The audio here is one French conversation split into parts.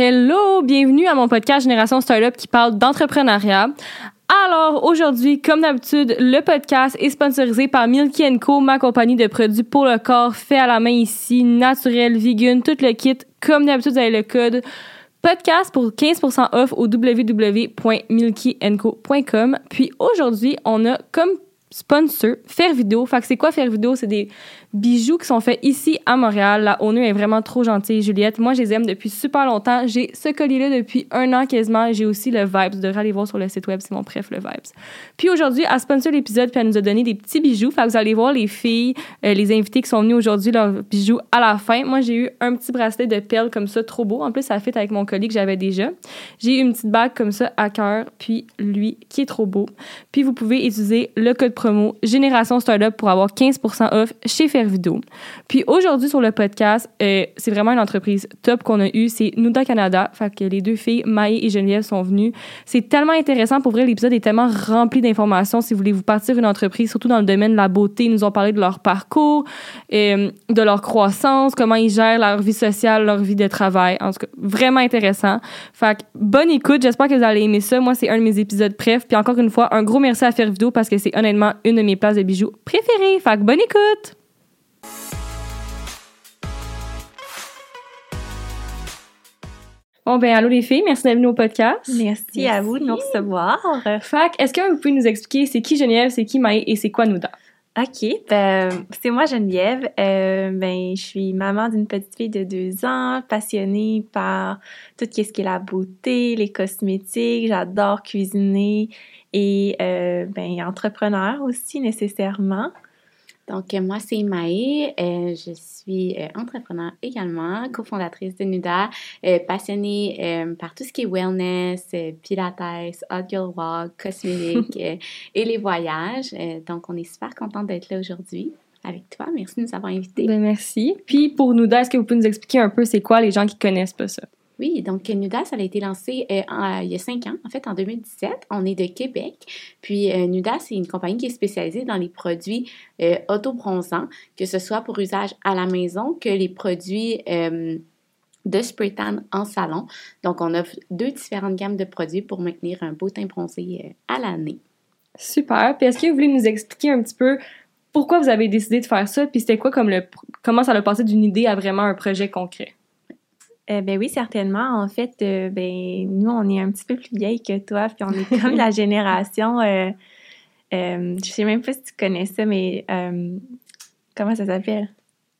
Hello, bienvenue à mon podcast Génération Startup qui parle d'entrepreneuriat. Alors aujourd'hui, comme d'habitude, le podcast est sponsorisé par Milky Co, ma compagnie de produits pour le corps fait à la main ici, naturel, vegan, tout le kit. Comme d'habitude, vous avez le code podcast pour 15% off au www.milkyandco.com. Puis aujourd'hui, on a comme sponsor Faire Vidéo. Fait que c'est quoi Faire Vidéo? C'est des bijoux qui sont faits ici à Montréal. La ONU est vraiment trop gentille, Juliette. Moi, je les aime depuis super longtemps. J'ai ce collier-là depuis un an quasiment. J'ai aussi le Vibes. Devrez aller voir sur le site web, c'est mon préf, le Vibes. Puis aujourd'hui, elle sponsor l'épisode, puis elle nous a donné des petits bijoux. Fait que vous allez voir les filles, euh, les invités qui sont venus aujourd'hui, leurs bijoux à la fin. Moi, j'ai eu un petit bracelet de perles comme ça, trop beau. En plus, ça fit avec mon collier que j'avais déjà. J'ai eu une petite bague comme ça à cœur, puis lui qui est trop beau. Puis vous pouvez utiliser le code promo Génération Startup pour avoir 15% off chez vidéo. Puis aujourd'hui sur le podcast, euh, c'est vraiment une entreprise top qu'on a eue, c'est Nuda Canada. Fait que les deux filles, Maï et Geneviève, sont venues. C'est tellement intéressant pour vrai, l'épisode est tellement rempli d'informations si vous voulez vous partir une entreprise, surtout dans le domaine de la beauté. Ils nous ont parlé de leur parcours, euh, de leur croissance, comment ils gèrent leur vie sociale, leur vie de travail. En tout cas, vraiment intéressant. Fait que bonne écoute, j'espère que vous allez aimer ça. Moi, c'est un de mes épisodes bref. Puis encore une fois, un gros merci à faire vidéo parce que c'est honnêtement une de mes places de bijoux préférées. Fait que bonne écoute! Bon, ben, allô les filles, merci d'être venues au podcast. Merci, à vous de nous recevoir. Fac, est-ce que vous pouvez nous expliquer c'est qui Geneviève, c'est qui Maï et c'est quoi Nouda? OK, ben, c'est moi Geneviève. Euh, ben, je suis maman d'une petite fille de deux ans, passionnée par tout ce qui est la beauté, les cosmétiques. J'adore cuisiner et euh, ben, entrepreneur aussi nécessairement. Donc, euh, moi, c'est Maë. Euh, je suis euh, entrepreneur également, cofondatrice de Nuda, passionnée par tout ce qui est wellness, pilates, hot girl walk, cosmétique et les voyages. donc, on est super contente d'être là aujourd'hui avec toi. Merci de nous avoir invités. Ben, merci. Puis, pour Nuda, est-ce que vous pouvez nous expliquer un peu c'est quoi les gens qui connaissent pas ça? Oui, donc Nuda, ça a été lancé euh, il y a cinq ans, en fait en 2017. On est de Québec. Puis euh, c'est une compagnie qui est spécialisée dans les produits euh, autobronzants, que ce soit pour usage à la maison que les produits de spray tan en salon. Donc on offre deux différentes gammes de produits pour maintenir un beau teint bronzé à l'année. Super. Puis est-ce que vous voulez nous expliquer un petit peu pourquoi vous avez décidé de faire ça, puis c'était quoi comme le comment ça a passé d'une idée à vraiment un projet concret? Euh, ben oui, certainement. En fait, euh, ben nous, on est un petit peu plus vieilles que toi, puis on est comme la génération. Euh, je sais même pas si tu connais ça, mais comment ça s'appelle?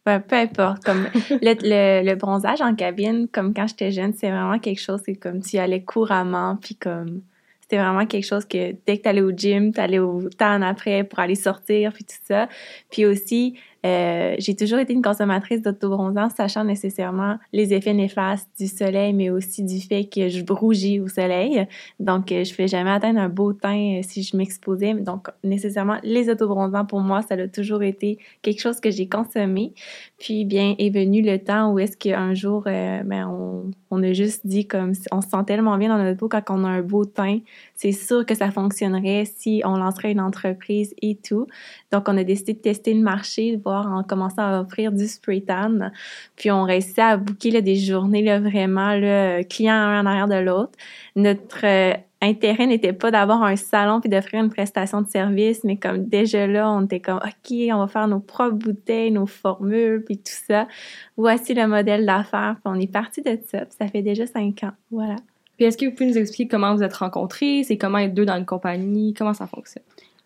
peu importe. Comme le, le, bronzage en cabine, comme quand j'étais jeune, c'est vraiment quelque chose. C'est comme tu y allais couramment, puis comme c'était vraiment quelque chose que dès que tu allais au gym, tu allais au temps après pour aller sortir, puis tout ça. Puis aussi, euh, j'ai toujours été une consommatrice d'autobronzant, sachant nécessairement les effets néfastes du soleil, mais aussi du fait que je rougis au soleil. Donc, euh, je ne fais jamais atteindre un beau teint euh, si je m'exposais. Donc, nécessairement, les autobronzants, pour moi, ça a toujours été quelque chose que j'ai consommé. Puis, bien, est venu le temps où est-ce qu'un jour, ben, on, on a juste dit comme on se sent tellement bien dans notre peau quand on a un beau teint. C'est sûr que ça fonctionnerait si on lancerait une entreprise et tout. Donc, on a décidé de tester le marché, de voir en commençant à offrir du spray tan. Puis, on réussit à booker là, des journées là, vraiment là, client un en arrière de l'autre. Notre euh, intérêt n'était pas d'avoir un salon puis d'offrir une prestation de service, mais comme déjà là, on était comme OK, on va faire nos propres bouteilles, nos formules, puis tout ça. Voici le modèle d'affaires. Puis on est parti de ça. Puis ça fait déjà cinq ans. Voilà. Puis est-ce que vous pouvez nous expliquer comment vous êtes rencontrés? C'est comment être deux dans une compagnie? Comment ça fonctionne?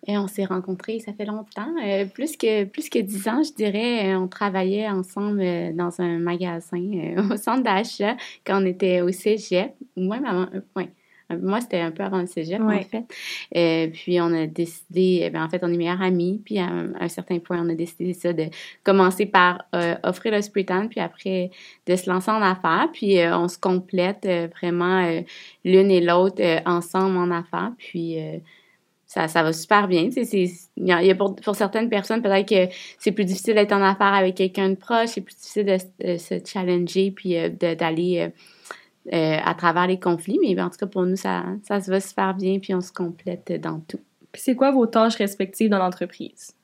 Et on s'est rencontrés, ça fait longtemps, euh, plus que plus que dix ans, je dirais. Euh, on travaillait ensemble euh, dans un magasin au centre d'achat quand on était au cégep, ou même avant, ouais, moi, c'était un peu avant le cégep, en fait. puis, on a décidé, ben, en fait, on est meilleurs amis. Puis, à un, certain point, on a décidé ça de commencer par offrir le spray tan, puis après, de se lancer en affaires. Puis, on se complète vraiment l'une et l'autre ensemble en affaires. Puis, ça, ça va super bien. Il y a, pour, pour, certaines personnes, peut-être que c'est plus difficile d'être en affaire avec quelqu'un de proche, c'est plus difficile de, se challenger puis euh, d'aller euh, euh, à travers les conflits. Mais en tout cas, pour nous, ça, ça se va super bien puis on se complète dans tout. Puis c'est quoi vos tâches respectives dans l'entreprise?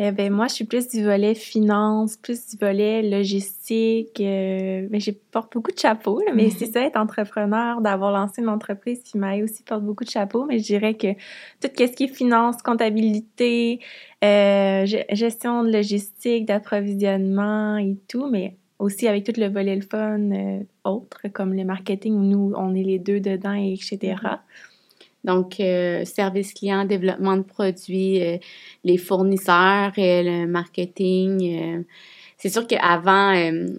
Eh ben moi, je suis plus du volet finance, plus du volet logistique. Euh, mais j'ai porte beaucoup de chapeaux, là, mais c'est ça, être entrepreneur, d'avoir lancé une entreprise qui m'a aussi porte beaucoup de chapeaux. Mais je dirais que tout ce qui est finance, comptabilité, euh, gestion de logistique, d'approvisionnement et tout, mais aussi avec tout le volet le fun euh, autre, comme le marketing où nous, on est les deux dedans, et etc. Donc, euh, service client, développement de produits, euh, les fournisseurs, et le marketing. C'est sûr qu'avant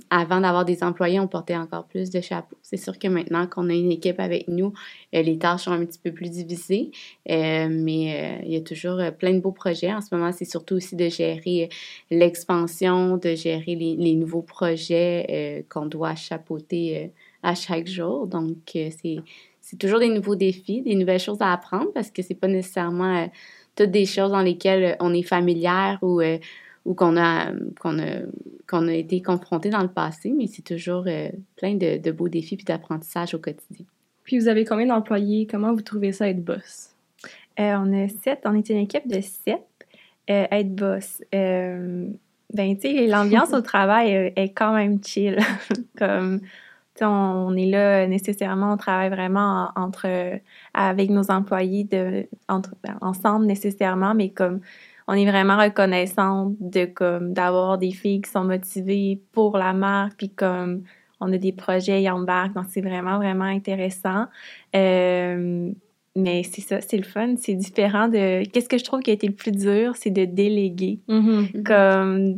avant d'avoir des employés, on portait encore plus de chapeaux. C'est sûr que maintenant qu'on a une équipe avec nous, les tâches sont un petit peu plus divisées. mais il y a toujours plein de beaux projets. En ce moment, c'est surtout aussi de gérer l'expansion, de gérer les, nouveaux projets qu'on doit chapeauter à chaque jour. Donc, c'est c'est toujours des nouveaux défis, des nouvelles choses à apprendre parce que c'est pas nécessairement euh, toutes des choses dans lesquelles euh, on est familière ou, euh, ou qu'on a, qu'on a, qu'on a été confronté dans le passé, mais c'est toujours plein de, beaux défis puis d'apprentissage au quotidien. Puis vous avez combien d'employés? Comment vous trouvez ça être boss? on a sept, on est une équipe de sept. être boss. ben, tu sais, l'ambiance au travail est quand même chill. Comme on, est là nécessairement, on travaille vraiment entre avec nos employés de entre, ben, ensemble nécessairement, mais comme on est vraiment reconnaissant de comme d'avoir des filles qui sont motivées pour la marque, puis comme on a des projets, ils embarquent, donc c'est vraiment vraiment intéressant. Euh, mais c'est ça, c'est le fun, c'est différent de. Qu'est-ce que je trouve qui a été le plus dur, c'est de déléguer. Mm-hmm. Comme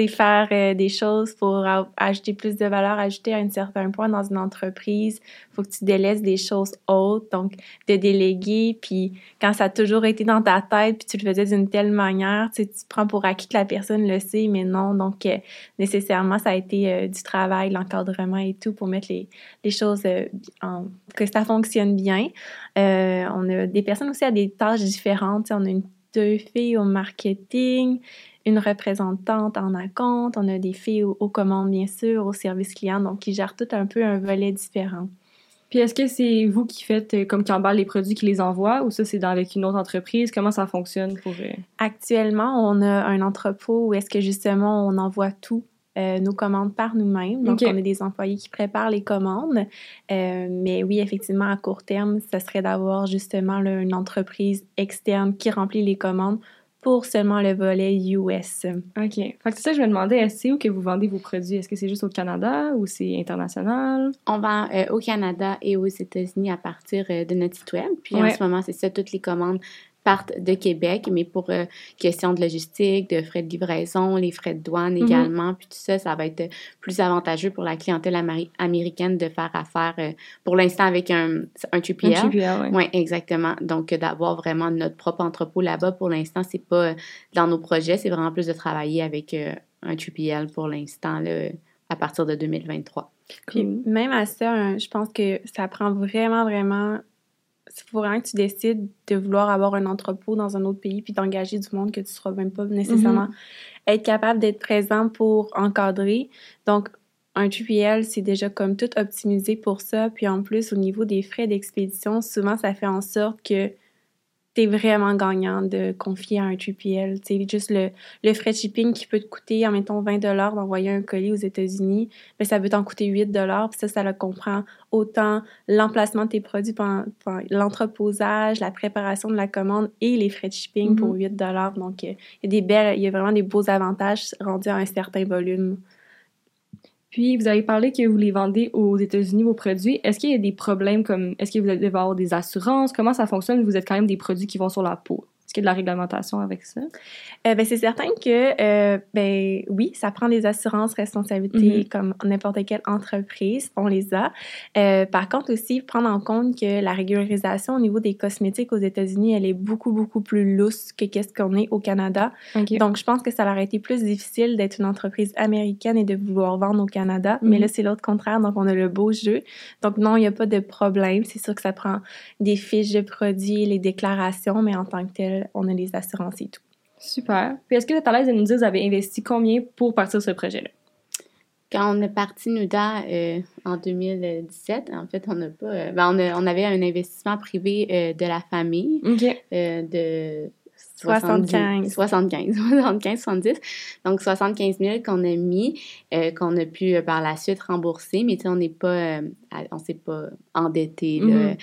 faire euh, des choses pour ajouter plus de valeur ajoutée à un certain point dans une entreprise, faut que tu délaisses des choses autres, donc de déléguer, puis quand ça a toujours été dans ta tête, puis tu le faisais d'une telle manière, tu, prends pour acquis que la personne le sait, mais non, donc euh, nécessairement, ça a été euh, du travail, l'encadrement et tout pour mettre les, les choses en, que ça fonctionne bien. on a des personnes aussi à des tâches différentes, on a une deux filles au marketing, une représentante en compte, on a des filles aux, commandes, bien sûr, au service client, donc qui gèrent tout un peu un volet différent. Puis est-ce que c'est vous qui faites, euh, comme qui emballe les produits, qui les envoie, ou ça, c'est avec une autre entreprise? Comment ça fonctionne pour... Euh? Actuellement, on a un entrepôt où est-ce que, justement, on envoie tout euh, nos commandes par nous-mêmes. Donc, on a des employés qui préparent les commandes. mais oui, effectivement, à court terme, ça serait d'avoir justement une entreprise externe qui remplit les commandes pour seulement le volet US. OK. Fait que c'est ça que je me demandais, est-ce où que vous vendez vos produits? Est-ce que c'est juste au Canada ou c'est international? On vend euh, au Canada et aux États-Unis à partir euh, de notre site web. Puis en ce moment, c'est ça, toutes les commandes partent de Québec, mais pour euh, question de logistique, de frais de livraison, les frais de douane mhm. également, puis tout ça, ça va être plus avantageux pour la clientèle américaine de faire affaire euh, pour l'instant avec un, un 3PL. oui. Ouais, exactement. Donc, d'avoir vraiment notre propre entrepôt là-bas, pour l'instant, c'est pas dans nos projets, c'est vraiment plus de travailler avec euh, un 3PL pour l'instant, à partir de 2023. Puis même à ça, je pense que ça prend vraiment, vraiment il faut vraiment que tu décides de vouloir avoir un entrepôt dans un autre pays puis d'engager du monde que tu ne seras même pas nécessairement mhm. être capable d'être présent pour encadrer. Donc, un 3PL, c'est déjà comme tout optimisé pour ça. Puis en plus, au niveau des frais d'expédition, souvent, ça fait en sorte que t'es vraiment gagnant de confier à un 3PL. C'est juste le, le frais de shipping qui peut te coûter, mettons, 20 d'envoyer un colis aux États-Unis, mais ça peut t'en coûter 8 puis ça, ça le comprend autant l'emplacement de tes produits, l'entreposage, la préparation de la commande et les frais de shipping pour 8 mm-hmm. Donc, il y a des belles, il y a vraiment des beaux avantages rendus à un certain volume. Puis, vous avez parlé que vous les vendez aux États-Unis, vos produits. Est-ce qu'il y a des problèmes comme, est-ce que vous devez avoir des assurances? Comment ça fonctionne? Vous êtes quand même des produits qui vont sur la peau. A de la réglementation avec ça? Euh, ben, c'est certain que, euh, ben, oui, ça prend des assurances responsabilités mm-hmm. comme n'importe quelle entreprise. On les a. Euh, par contre, aussi, prendre en compte que la régularisation au niveau des cosmétiques aux États-Unis, elle est beaucoup, beaucoup plus lousse que qu'est-ce qu'on est au Canada. Donc, je pense que ça aurait été plus difficile d'être une entreprise américaine et de vouloir vendre au Canada. Mais là, mm-hmm. c'est l'autre contraire. Donc, on a le beau jeu. Donc, non, il n'y a pas de problème. C'est sûr que ça prend des fiches de produits, les déclarations, mais en tant que tel, on a les assurances et tout. Super. Puis est-ce que tu es à l'aise de nous dire, vous avez investi combien pour partir ce projet-là? Quand on est parti Nuda euh, en 2017, en fait, on n'a pas. Euh, ben, on, avait un investissement privé euh, de la famille de 75. 75, 75, 70. Donc, 75 000 qu'on a mis, euh, qu'on a pu euh, par la suite rembourser, mais on n'est pas, euh, on s'est pas endetté Mhm.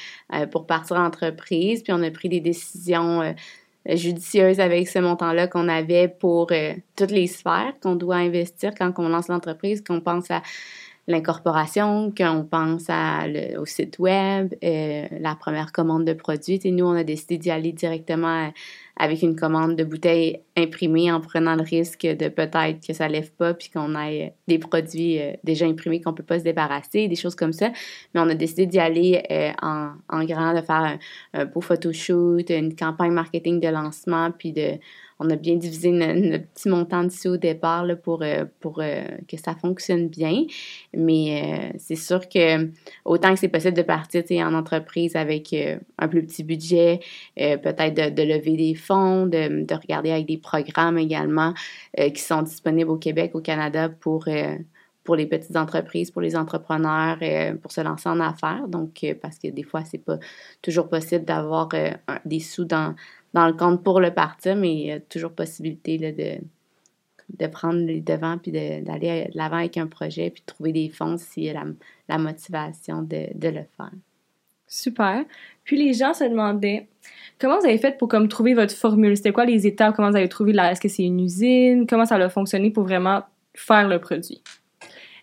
pour partir en entreprise. Puis, on a pris des décisions judicieuses avec ce montant-là qu'on avait pour toutes les sphères qu'on doit investir quand on lance l'entreprise, qu'on pense à l'incorporation, qu'on pense au site web, euh, la première commande de produits. Sais, nous, on a décidé d'y aller directement euh, avec une commande de bouteilles imprimées en prenant le risque de peut-être que ça lève pas puis qu'on ait des produits euh, déjà imprimés qu'on peut pas se débarrasser, des choses comme ça. Mais on a décidé d'y aller en, en grand, de faire un, un beau photoshoot, une campagne marketing de lancement, puis de on a bien divisé no- notre, petit montant sous au départ là, pour, euh, pour euh, que ça fonctionne bien. Mais euh, c'est sûr que autant que c'est possible de partir en entreprise avec un plus petit budget, peut-être de, lever des fonds, de, de regarder avec des programmes également qui sont disponibles au Québec, au Canada pour, pour les petites entreprises, pour les entrepreneurs, pour se lancer en affaires. Donc, parce que des fois, c'est pas toujours possible d'avoir des sous dans, dans le compte pour le partir, mais il y a toujours possibilité là, de, de prendre les devants puis d'aller de l'avant avec un projet puis de trouver des fonds s'il y a la, la motivation de, de le faire. Super. Puis les gens se demandaient comment vous avez fait pour comme trouver votre formule? C'était quoi les étapes? Comment vous avez trouvé la Est-ce que c'est une usine? Comment ça a fonctionné pour vraiment faire le produit?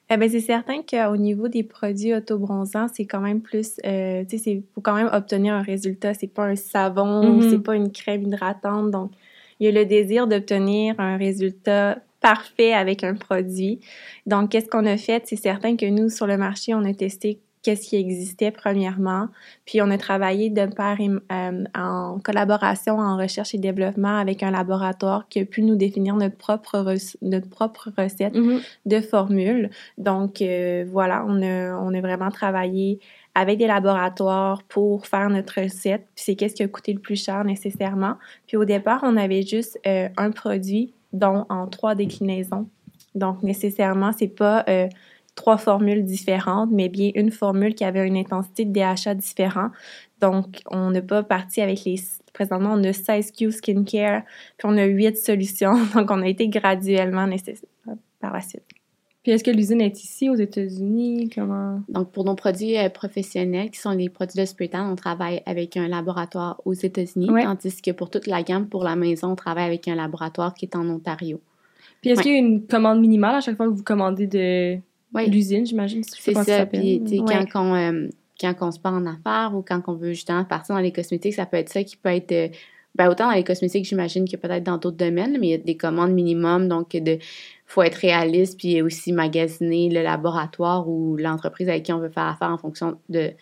Eh ben, c'est certain qu'au niveau des produits autobronzants, c'est quand même plus, euh, tu sais, il faut quand même obtenir un résultat. C'est pas un savon, Mhm. c'est pas une crème hydratante. Donc, il y a le désir d'obtenir un résultat parfait avec un produit. Donc, qu'est-ce qu'on a fait? C'est certain que nous, sur le marché, on a testé qu'est-ce qui existait premièrement, puis on a travaillé de pair euh, en collaboration en recherche et développement avec un laboratoire qui a pu nous définir notre propre, notre propre recette de formules. Donc, euh, voilà, on a, on a vraiment travaillé avec des laboratoires pour faire notre recette. Puis c'est qu'est-ce qui a coûté le plus cher nécessairement. Puis au départ, on avait juste euh, un produit, dont en trois déclinaisons. Donc, nécessairement, c'est pas trois formules différentes, mais bien une formule qui avait une intensité de DHA différent. Donc, on n'a pas parti avec les... Présentement, on a 16 Q Skincare, puis on a 8 solutions. Donc, on a été graduellement nécessaire par la suite. Puis est-ce que l'usine est ici aux États-Unis? Comment? Donc, pour nos produits euh, professionnels, qui sont les produits de Spraytan, on travaille avec un laboratoire aux États-Unis, Ouais. tandis que pour toute la gamme, pour la maison, on travaille avec un laboratoire qui est en Ontario. Puis est-ce Ouais. qu'il y a une commande minimale à chaque fois que vous commandez de Oui, l'usine, j'imagine c'est ça. Puis, Ouais. quand, on, euh, quand on se part en affaires ou quand on veut justement partir dans les cosmétiques, ça peut être ça qui peut être. euh, ben, autant dans les cosmétiques, j'imagine que peut-être dans d'autres domaines, mais il y a des commandes minimum, donc de faut être réaliste, puis aussi magasiner le laboratoire ou l'entreprise avec qui on veut faire affaire en fonction de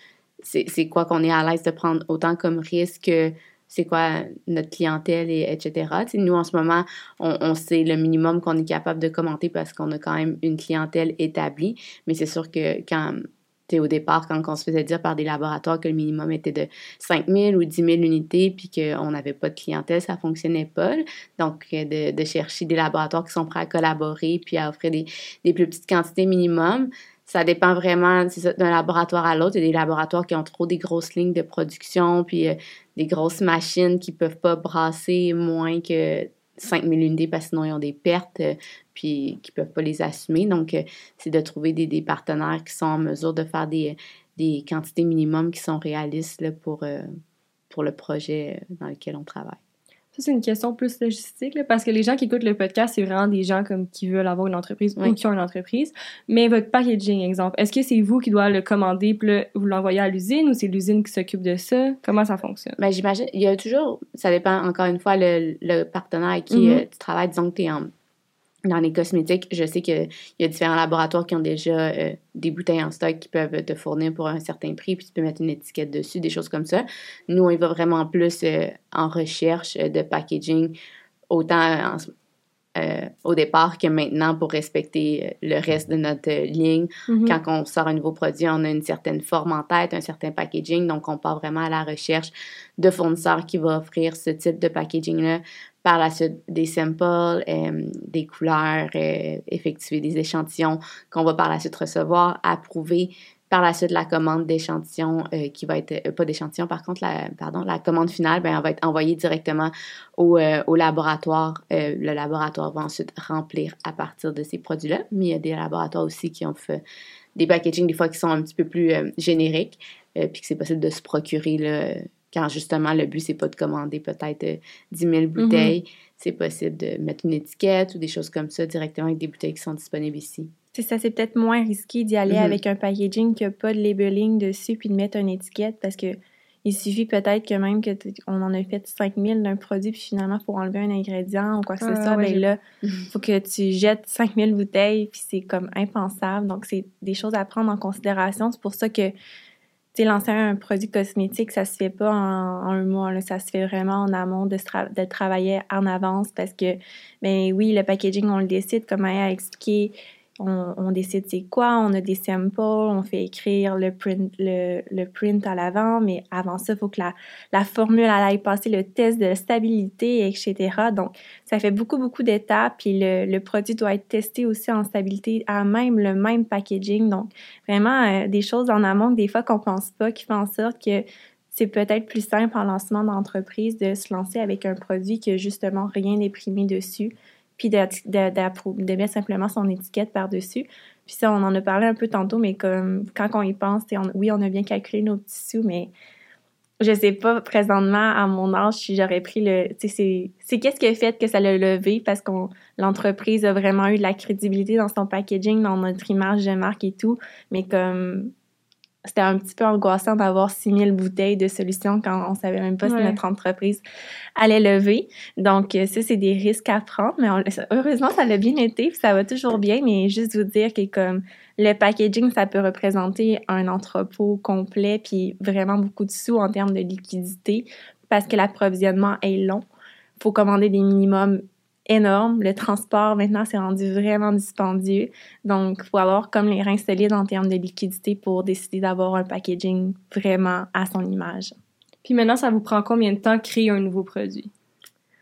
c'est c'est quoi qu'on est à l'aise de prendre autant comme risque, que c'est quoi notre clientèle, et, etc. Nous, en ce moment, on, sait le minimum qu'on est capable de commenter parce qu'on a quand même une clientèle établie, mais c'est sûr que quand au départ, quand on se faisait dire par des laboratoires que le minimum était de 5 000 ou 10 000 unités, puis qu'on n'avait pas de clientèle, ça fonctionnait pas. Donc, euh, de, chercher des laboratoires qui sont prêts à collaborer, puis à offrir des, plus petites quantités minimum, ça dépend vraiment d'un laboratoire à l'autre. Il y a des laboratoires qui ont trop des grosses lignes de production, puis euh, des grosses machines qui peuvent pas brasser moins que 5000 unités parce que sinon ils ont des pertes, euh, puis qui peuvent pas les assumer. Donc, euh, c'est de trouver des, partenaires qui sont en mesure de faire des, des quantités minimum qui sont réalistes euh, pour le projet dans lequel on travaille. Ça, c'est une question plus logistique, là, parce que les gens qui écoutent le podcast, c'est vraiment des gens comme qui veulent avoir une entreprise Oui. ou qui ont une entreprise. Mais votre packaging, exemple, est-ce que c'est vous qui doit le commander puis là, vous l'envoyez à l'usine ou c'est l'usine qui s'occupe de ça? Comment ça fonctionne? Ben, j'imagine, il y a toujours, ça dépend encore une fois, le, le partenaire avec qui euh, tu travailles. Disons que tu es en, dans les cosmétiques, je sais qu'il y a différents laboratoires qui ont déjà euh, des bouteilles en stock qui peuvent te fournir pour un certain prix, puis tu peux mettre une étiquette dessus, des choses comme ça. Nous, on y va vraiment plus euh, en recherche euh, de packaging, autant en- euh, au départ que maintenant pour respecter le reste de notre ligne. Mhm. Quand on sort un nouveau produit, on a une certaine forme en tête, un certain packaging. Donc, on part vraiment à la recherche de fournisseurs qui vont offrir ce type de packaging-là. Par la suite, des samples, euh, des couleurs, euh, effectuer des échantillons qu'on va par la suite recevoir, approuver, par la suite, la commande d'échantillon euh, qui va être, euh, pas d'échantillon, par contre, la, pardon, la commande finale, ben, elle va être envoyée directement au, euh, au laboratoire. le laboratoire va ensuite remplir à partir de ces produits-là. Mais il y a des laboratoires aussi qui ont fait des packaging, des fois, qui sont un petit peu plus génériques, puis que c'est possible de se procurer, là, quand justement le but, c'est pas de commander peut-être 10 000 mm-hmm. bouteilles. C'est possible de mettre une étiquette ou des choses comme ça directement avec des bouteilles qui sont disponibles ici c'est ça, c'est peut-être moins risqué d'y aller mhm. avec un packaging qui n'a pas de labeling dessus puis de mettre une étiquette parce que il suffit peut-être que même que on en a fait 5000 d'un produit puis finalement pour enlever un ingrédient ou quoi que ce soit, ben là, il faut que tu jettes 5000 bouteilles puis c'est comme impensable. Donc c'est des choses à prendre en considération. C'est pour ça que sais, lancer un produit cosmétique, ça se fait pas en, un mois, là, ça se fait vraiment en amont de, de travailler en avance parce que, ben oui, le packaging, on le décide, comme Maya a expliqué, on, décide c'est quoi, on a des samples, on fait écrire le print, à l'avant, mais avant ça, il faut que la, la formule aille passer le test de stabilité, etc. Donc, ça fait beaucoup, beaucoup d'étapes, puis le, produit doit être testé aussi en stabilité à même le même packaging. Donc, vraiment, euh, des choses en amont que des fois qu'on pense pas, qui font en sorte que c'est peut-être plus simple en lancement d'entreprise de se lancer avec un produit qui a justement rien imprimé dessus puis de, mettre simplement son étiquette par-dessus. Puis ça, on en a parlé un peu tantôt, mais comme quand on y pense, oui, on a bien calculé nos petits sous, mais je sais pas présentement à mon âge si j'aurais pris le. C'est qu'est-ce qui a fait que ça l'a levé parce que l'entreprise a vraiment eu de la crédibilité dans son packaging, dans notre image de marque et tout, mais comme c'était un petit peu angoissant d'avoir 6000 bouteilles de solutions quand on savait même pas si notre entreprise allait lever. Donc, euh, ça, c'est des risques à prendre, mais heureusement, ça l'a bien été, puis ça va toujours bien, mais juste vous dire que comme le packaging, ça peut représenter un entrepôt complet, puis vraiment beaucoup de sous en termes de liquidité, parce que l'approvisionnement est long. Faut commander des minimums énorme. Le transport, maintenant, c'est rendu vraiment dispendieux. Donc, il faut avoir comme les reins solides en termes de liquidité pour décider d'avoir un packaging vraiment à son image. Puis maintenant, ça vous prend combien de temps créer un nouveau produit?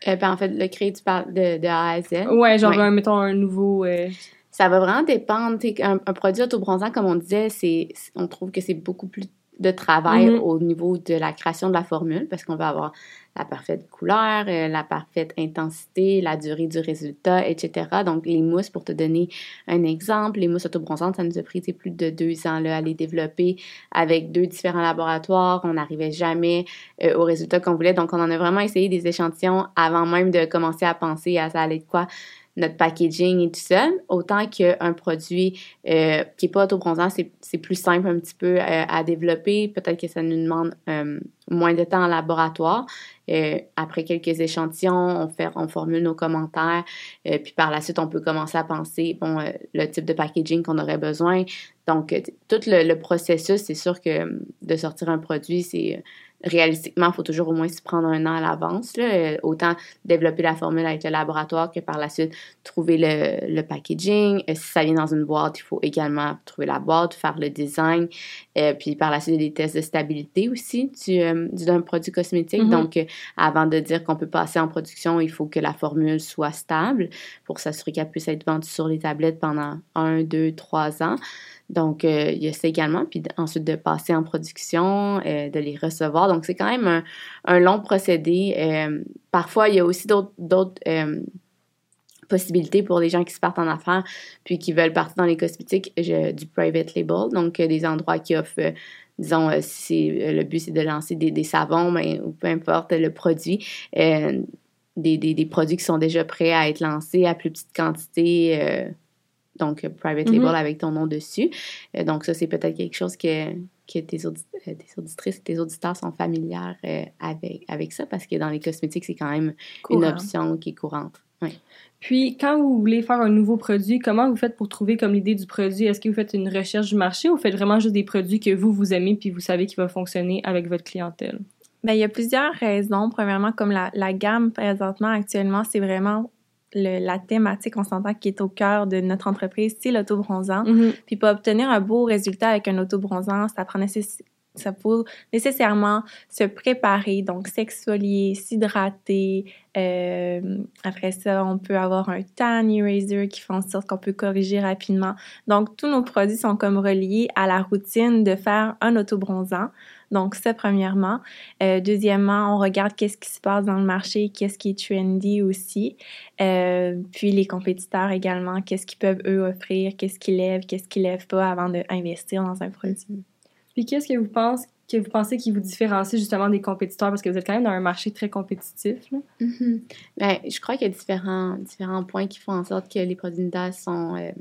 Euh, ben, en fait, le créer, tu parles de, A à Z. Ouais, genre, mettons un nouveau. Euh, ça va vraiment dépendre. Un, un produit autobronzant, comme on disait, c'est, on trouve que c'est beaucoup plus de travail mm-hmm. au niveau de la création de la formule parce qu'on va avoir la parfaite couleur, euh, la parfaite intensité, la durée du résultat, etc. Donc, les mousses, pour te donner un exemple, les mousses autobronzantes, ça nous a pris plus de deux ans là, à les développer avec deux différents laboratoires. On n'arrivait jamais euh, au résultat qu'on voulait. Donc, on en a vraiment essayé des échantillons avant même de commencer à penser à ça allait de quoi notre packaging et tout ça, autant qu'un produit euh, qui n'est pas autobronzant, c'est plus simple un petit peu euh, à développer. Peut-être que ça nous demande euh, moins de temps en laboratoire. après quelques échantillons, on, fait, on formule nos commentaires, puis par la suite, on peut commencer à penser bon, le type de packaging qu'on aurait besoin. Donc, tout le processus, c'est sûr que de sortir un produit, c'est réalistiquement, il faut toujours au moins s'y prendre un an à l'avance. Euh, autant développer la formule avec le laboratoire que par la suite trouver le, packaging. Euh, si ça vient dans une boîte, il faut également trouver la boîte, faire le design. Euh, puis par la suite, des tests de stabilité aussi d'un produit cosmétique. Mm-hmm. Donc, avant de dire qu'on peut passer en production, il faut que la formule soit stable pour s'assurer qu'elle puisse être vendue sur les tablettes pendant un, deux, trois ans. Donc, euh, il y a ça également. Puis ensuite, de passer en production, euh, de les recevoir. Donc, c'est quand même un, long procédé. Euh, parfois, il y a aussi d'autres possibilités pour les gens qui se partent en affaires puis qui veulent partir dans les cosmétiques du private label. Donc, des endroits qui offrent disons, si le but c'est de lancer des, savons, mais, ou peu importe le produit, des, des, produits qui sont déjà prêts à être lancés à plus petite quantité donc euh, private label mm-hmm. avec ton nom dessus. Euh, donc ça, c'est peut-être quelque chose que, que tes, euh, tes, auditrices et tes auditeurs sont familières avec, avec ça, parce que dans les cosmétiques, c'est quand même une option qui est courante. Puis, quand vous voulez faire un nouveau produit, comment vous faites pour trouver comme l'idée du produit? Est-ce que vous faites une recherche du marché ou vous faites vraiment juste des produits que vous, vous aimez puis vous savez qui va fonctionner avec votre clientèle? Bien, il y a plusieurs raisons. Premièrement, comme la, la gamme présentement, actuellement, c'est vraiment la thématique, on s'entend, qui est au cœur de notre entreprise, c'est l'autobronzant. bronzant mm-hmm. Puis pour obtenir un beau résultat avec un autobronzant, ça prend ça faut nécessairement se préparer, donc s'exfolier, s'hydrater. Euh, après ça, on peut avoir un tan eraser qui fait en sorte qu'on peut corriger rapidement. Donc, tous nos produits sont comme reliés à la routine de faire un autobronzant. Donc, ça, premièrement. Euh, deuxièmement, on regarde qu'est-ce qui se passe dans le marché, qu'est-ce qui est trendy aussi. Euh, puis, les compétiteurs également, qu'est-ce qu'ils peuvent, eux, offrir, qu'est-ce qu'ils lèvent, qu'est-ce qu'ils lèvent pas avant d'investir dans un produit. Puis qu'est-ce que vous pensez que vous pensez qui vous différencie justement des compétiteurs? Parce que vous êtes quand même dans un marché très compétitif? Mm-hmm. Bien, je crois qu'il y a différents, différents points qui font en sorte que les produits de sont, euh,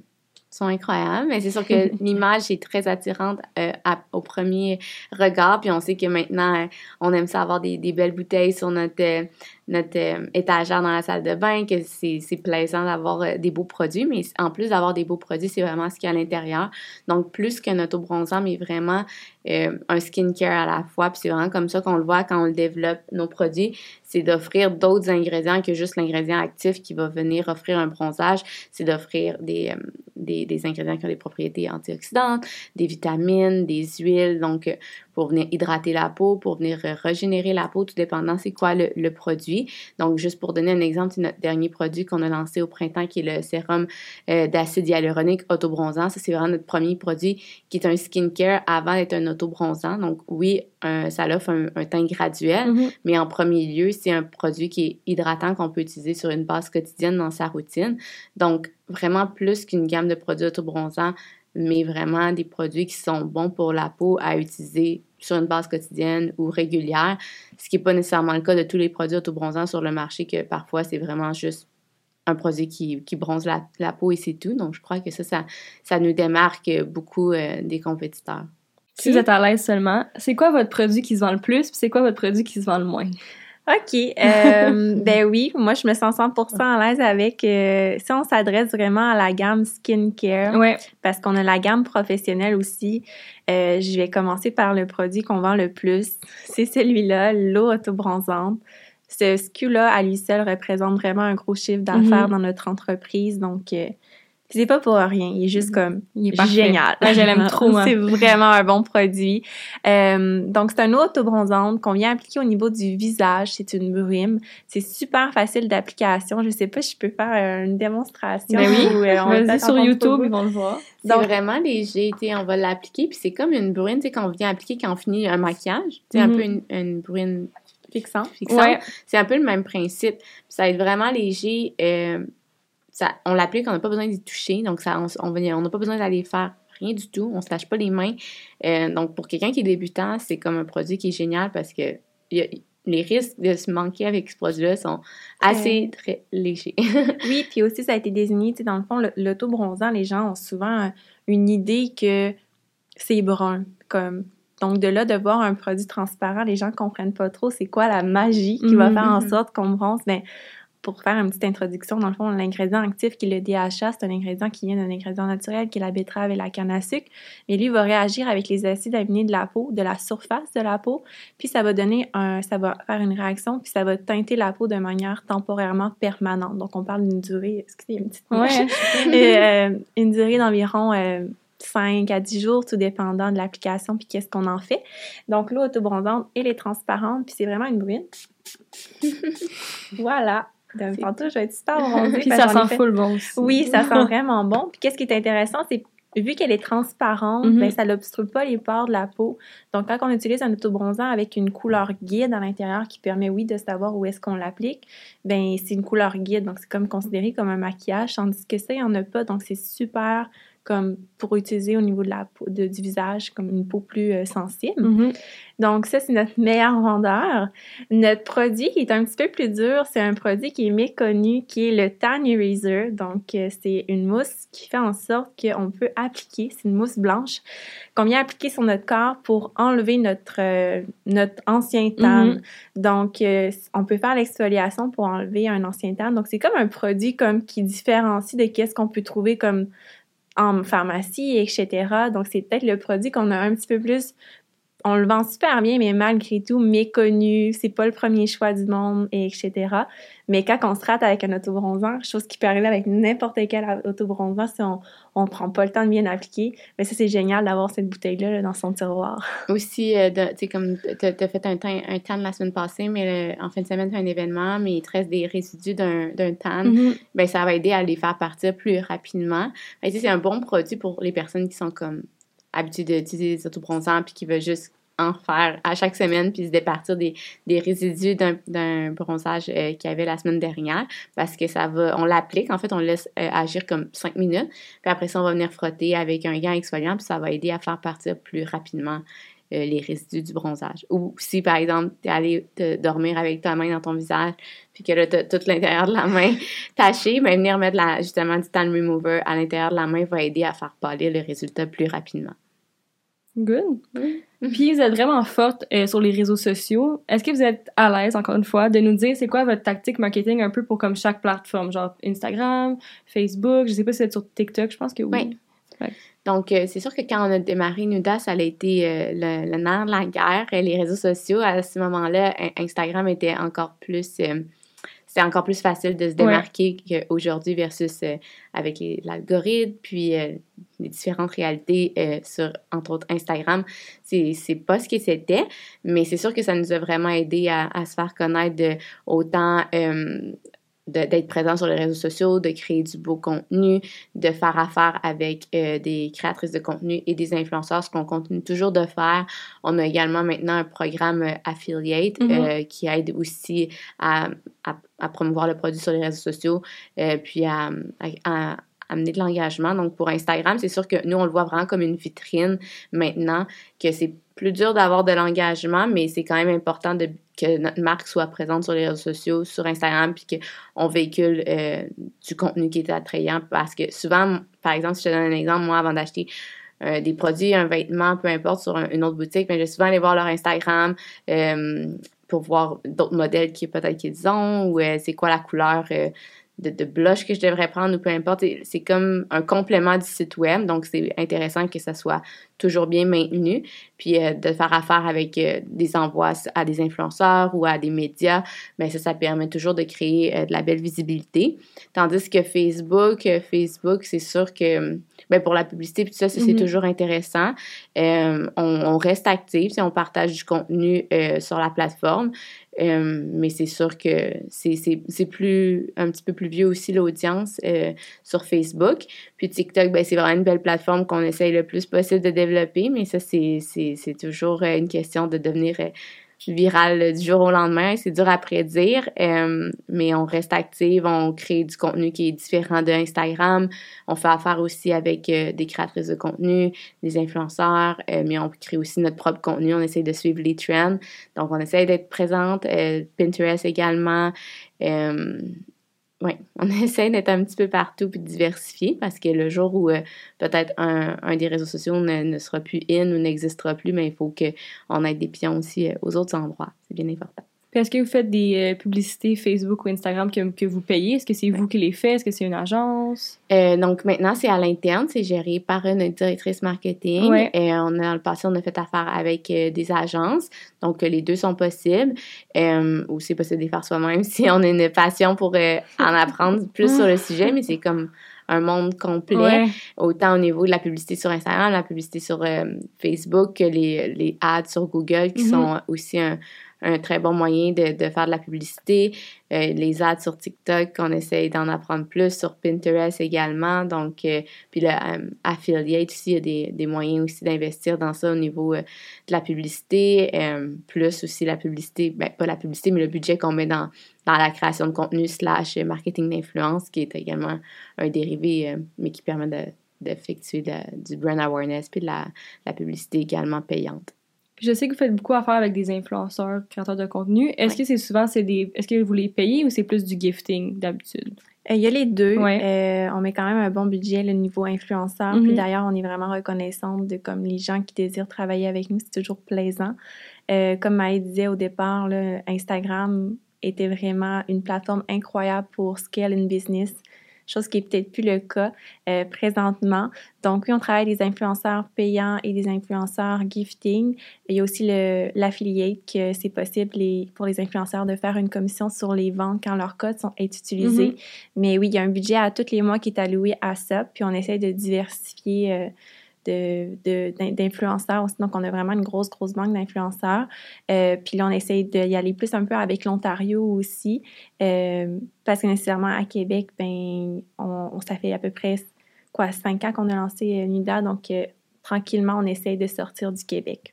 sont incroyables. Mais c'est sûr que l'image est très attirante euh, au premier regard. Puis on sait que maintenant, on aime ça avoir des, des belles bouteilles sur notre, notre euh, étagère dans la salle de bain, que c'est plaisant d'avoir euh, des beaux produits, mais en plus d'avoir des beaux produits, c'est vraiment ce qu'il y a à l'intérieur. Donc, plus qu'un autobronzant, mais vraiment euh, un skincare à la fois. Puis c'est vraiment comme ça qu'on le voit quand on développe, nos produits, c'est d'offrir d'autres ingrédients que juste l'ingrédient actif qui va venir offrir un bronzage. C'est d'offrir des, des, des, ingrédients qui ont des propriétés antioxydantes, des vitamines, des huiles, donc pour venir hydrater la peau, pour venir régénérer la peau, tout dépendant c'est quoi le, le produit. Donc, juste pour donner un exemple, c'est notre dernier produit qu'on a lancé au printemps qui est le sérum euh, d'acide hyaluronique autobronzant. Ça, c'est vraiment notre premier produit qui est un skincare avant d'être un autobronzant. Donc, oui, ça offre un, teint graduel, mm-hmm. mais en premier lieu, c'est un produit qui est hydratant qu'on peut utiliser sur une base quotidienne dans sa routine. Donc, vraiment plus qu'une gamme de produits autobronzants, mais vraiment des produits qui sont bons pour la peau à utiliser sur une base quotidienne ou régulière, ce qui n'est pas nécessairement le cas de tous les produits autobronzants sur le marché, que parfois c'est vraiment juste un produit qui, qui bronze la, la, peau et c'est tout. Donc, je crois que ça, ça, ça nous démarque beaucoup euh, des compétiteurs. Si vous êtes à l'aise seulement, c'est quoi votre produit qui se vend le plus, c'est quoi votre produit qui se vend le moins? OK. Euh, ben oui, moi, je me sens 100% à l'aise avec... Euh, si on s'adresse vraiment à la gamme skincare, ouais. parce qu'on a la gamme professionnelle aussi, euh, je vais commencer par le produit qu'on vend le plus. C'est celui-là, l'eau autobronzante. Ce SKU-là, à lui seul, représente vraiment un gros chiffre d'affaires mm-hmm. dans notre entreprise. Donc, c'est pas pour rien. Il est juste mm-hmm. comme il est génial. je l'aime trop. c'est vraiment un bon produit. Euh, donc, c'est un autobronzante qu'on vient appliquer au niveau du visage. C'est une brume. C'est super facile d'application. Je sais pas si je peux faire une démonstration. Ben oui. on va sur YouTube, ils vont le voir. C'est vraiment léger. On va l'appliquer. Puis c'est comme une brune qu'on vient appliquer quand on finit un maquillage. C'est un mm-hmm. peu une, une brune fixante. fixante. C'est un peu le même principe. ça va être vraiment léger. Euh, on l'applique, on n'a pas besoin d'y toucher, donc ça, on n'a pas besoin d'aller faire rien du tout, on ne se lâche pas les mains. Euh, donc, pour quelqu'un qui est débutant, c'est comme un produit qui est génial parce que les risques de se manquer avec ce produit-là sont assez très légers. oui, puis aussi, ça a été désigné, tu sais, dans le fond, l'auto-bronzant, les gens ont souvent une idée que c'est brun, comme donc, de là, de voir un produit transparent, les gens ne comprennent pas trop c'est quoi la magie qui va mm-hmm. faire en sorte qu'on bronze. Mais pour faire une petite introduction, dans le fond, l'ingrédient actif qui est le DHA, c'est un ingrédient qui vient d'un ingrédient naturel qui est la betterave et la canne à sucre. Mais lui va réagir avec les acides aminés de la peau, de la surface de la peau, puis ça va donner un, ça va faire une réaction, puis ça va teinter la peau de manière temporairement permanente. Donc on parle d'une durée, excusez, une petite ouais. euh, une durée d'environ euh, 5 à 10 jours, tout dépendant de l'application puis qu'est-ce qu'on en fait. Donc l'eau autobronzante, elle est transparente, puis c'est vraiment une bruine. voilà. Donc, tantôt, je vais être super bronzée. Puis ça sent full bon aussi. Oui, ça sent vraiment bon. Puis qu'est-ce qui est intéressant, c'est vu qu'elle est transparente, mm-hmm. ben, ça n'obstrue pas les pores de la peau. Donc, quand on utilise un autobronzant avec une couleur guide à l'intérieur qui permet, oui, de savoir où est-ce qu'on l'applique, ben c'est une couleur guide. Donc, c'est comme considéré comme un maquillage, tandis que ça, il n'y en a pas. Donc, c'est super comme pour utiliser au niveau de la peau, de, du visage comme une peau plus euh, sensible. Mm-hmm. Donc ça, c'est notre meilleur vendeur. Notre produit qui est un petit peu plus dur, c'est un produit qui est méconnu, qui est le Tan Eraser. Donc euh, c'est une mousse qui fait en sorte qu'on peut appliquer, c'est une mousse blanche, qu'on vient appliquer sur notre corps pour enlever notre, euh, notre ancien tan. Mm-hmm. Donc on peut faire l'exfoliation pour enlever un ancien tan. Donc c'est comme un produit comme qui différencie de qu'est-ce qu'on peut trouver comme en pharmacie, etc. Donc, c'est peut-être le produit qu'on a un petit peu plus on le vend super bien, mais malgré tout, méconnu, c'est pas le premier choix du monde, et etc. Mais quand on se rate avec un autobronzant, chose qui peut arriver avec n'importe quel autobronzant si on, on prend pas le temps de bien appliquer, mais ça, c'est génial d'avoir cette bouteille-là dans son tiroir. Aussi, euh, tu sais, comme tu as fait un, tan, un tan la semaine passée, mais en fin de semaine, tu as un événement, mais il te reste des résidus d'un tan, mm-hmm. ben, ça va aider à les faire partir plus rapidement. Ben, c'est un bon produit pour les personnes qui sont comme habitués d'utiliser des autobronzants puis qui veulent juste en faire à chaque semaine puis se départir des, des résidus d'un bronzage euh, qu'il y avait la semaine dernière parce que ça va, on l'applique, en fait, on laisse euh, agir comme cinq minutes puis après ça, on va venir frotter avec un gant exfoliant puis ça va aider à faire partir plus rapidement euh, les résidus du bronzage. Ou si, par exemple, tu es allé te dormir avec ta main dans ton visage puis que là, tu tout l'intérieur de la main taché, mais ben, venir mettre justement du tan remover à l'intérieur de la main va aider à faire pâlir le résultat plus rapidement. Good. Puis vous êtes vraiment forte euh, sur les réseaux sociaux. Est-ce que vous êtes à l'aise, encore une fois, de nous dire c'est quoi votre tactique marketing un peu pour comme chaque plateforme, genre Instagram, Facebook, je sais pas si vous êtes sur TikTok, je pense que oui. Donc, euh, c'est sûr que quand on a démarré Nuda, ça a été euh, le, nerf de la guerre. Les réseaux sociaux, à ce moment-là, Instagram était encore plus c'est encore plus facile de se démarquer qu'aujourd'hui versus euh, avec l'algorithme, puis euh, les différentes réalités euh, sur, entre autres, Instagram. C'est pas ce que c'était, mais c'est sûr que ça nous a vraiment aidé à, à se faire connaître de, autant d'être présent sur les réseaux sociaux, de créer du beau contenu, de faire affaire avec euh, des créatrices de contenu et des influenceurs, ce qu'on continue toujours de faire. On a également maintenant un programme euh, affiliate mm-hmm. euh, qui aide aussi à, à, à, promouvoir le produit sur les réseaux sociaux, puis à, à amener de l'engagement. Donc, pour Instagram, c'est sûr que nous, on le voit vraiment comme une vitrine maintenant, que c'est plus dur d'avoir de l'engagement, mais c'est quand même important que notre marque soit présente sur les réseaux sociaux, sur Instagram, puis qu'on véhicule euh, du contenu qui est attrayant. Parce que souvent, par exemple, si je te donne un exemple, moi, avant d'acheter euh, des produits, un vêtement, peu importe, sur une autre boutique, mais je vais souvent aller voir leur Instagram euh, pour voir d'autres modèles qui peut-être qu'ils ont, ou c'est quoi la couleur de, blush que je devrais prendre ou peu importe. C'est comme un complément du site web, donc c'est intéressant que ça soit toujours bien maintenu. Puis euh, de faire affaire avec euh, des envois à des influenceurs ou à des médias, mais ben, ça, ça permet toujours de créer euh, de la belle visibilité. Tandis que Facebook, Facebook, c'est sûr que ben, pour la publicité, puis tout ça, c'est mm-hmm. toujours intéressant. On, on, reste actif, on partage du contenu sur la plateforme. Euh, mais c'est sûr que c'est plus un petit peu plus vieux aussi l'audience euh, sur Facebook. Puis TikTok, ben, c'est vraiment une belle plateforme qu'on essaye le plus possible de développer, mais ça, c'est toujours euh, une question de devenir viral du jour au lendemain. C'est dur à prédire, euh, mais on reste active, on crée du contenu qui est différent de Instagram. On fait affaire aussi avec euh, des créatrices de contenu, des influenceurs, euh, mais on crée aussi notre propre contenu. On essaie de suivre les trends. Donc, on essaie d'être présente. Pinterest également. Oui, on essaie d'être un petit peu partout puis de diversifier parce que le jour où euh, peut-être un, un, des réseaux sociaux ne, sera plus in ou n'existera plus, mais il faut qu'on ait des pions aussi euh, aux autres endroits. C'est bien important est-ce que vous faites des euh, publicités Facebook ou Instagram que, que vous payez? Est-ce que c'est vous qui les faites? Est-ce que c'est une agence? Euh, donc maintenant, c'est à l'interne, c'est géré par une directrice marketing. Et on a, dans le passé, on a fait affaire avec euh, des agences. Donc les deux sont possibles. ou c'est possible de les faire soi-même si on a une passion pour en apprendre plus sur le sujet, mais c'est comme un monde complet, autant au niveau de la publicité sur Instagram, la publicité sur Facebook, que les, les ads sur Google, qui mm-hmm. sont aussi un, un très bon moyen de, de faire de la publicité. Euh, les ads sur TikTok, on essaye d'en apprendre plus, sur Pinterest également. Donc, euh, puis le euh, affiliate aussi, il y a des, des moyens aussi d'investir dans ça au niveau de la publicité, plus aussi la publicité, ben, pas la publicité, mais le budget qu'on met dans, dans la création de contenu slash marketing d'influence, qui est également un dérivé, mais qui permet d'effectuer du brand awareness puis de la, la publicité également payante je sais que vous faites beaucoup affaire avec des influenceurs, créateurs de contenu. Est-ce que c'est souvent c'est des est-ce que vous les payez ou c'est plus du gifting d'habitude? Euh, il y a les deux. Euh, on met quand même un bon budget le niveau influenceur. Puis mhm. d'ailleurs, on est vraiment reconnaissante de comme les gens qui désirent travailler avec nous, c'est toujours plaisant. Euh, comme Maë disait au départ, Instagram était vraiment une plateforme incroyable pour scale une business chose qui est peut-être plus le cas euh, présentement. Donc, oui, on travaille des influenceurs payants et des influenceurs gifting. Il y a aussi l'affiliate, que c'est possible pour les influenceurs de faire une commission sur les ventes quand leur code sont, est utilisé. Mm-hmm. Mais oui, il y a un budget à tous les mois qui est alloué à ça, puis on essaie de diversifier. Euh, d'influenceurs aussi. Donc, on a vraiment une grosse, grosse banque d'influenceurs. Euh, puis là, on essaye d'y aller plus un peu avec l'Ontario aussi, euh, parce que nécessairement à Québec, ben, on, ça fait à peu près quoi, cinq ans qu'on a lancé NUDA, donc euh, tranquillement, on essaye de sortir du Québec.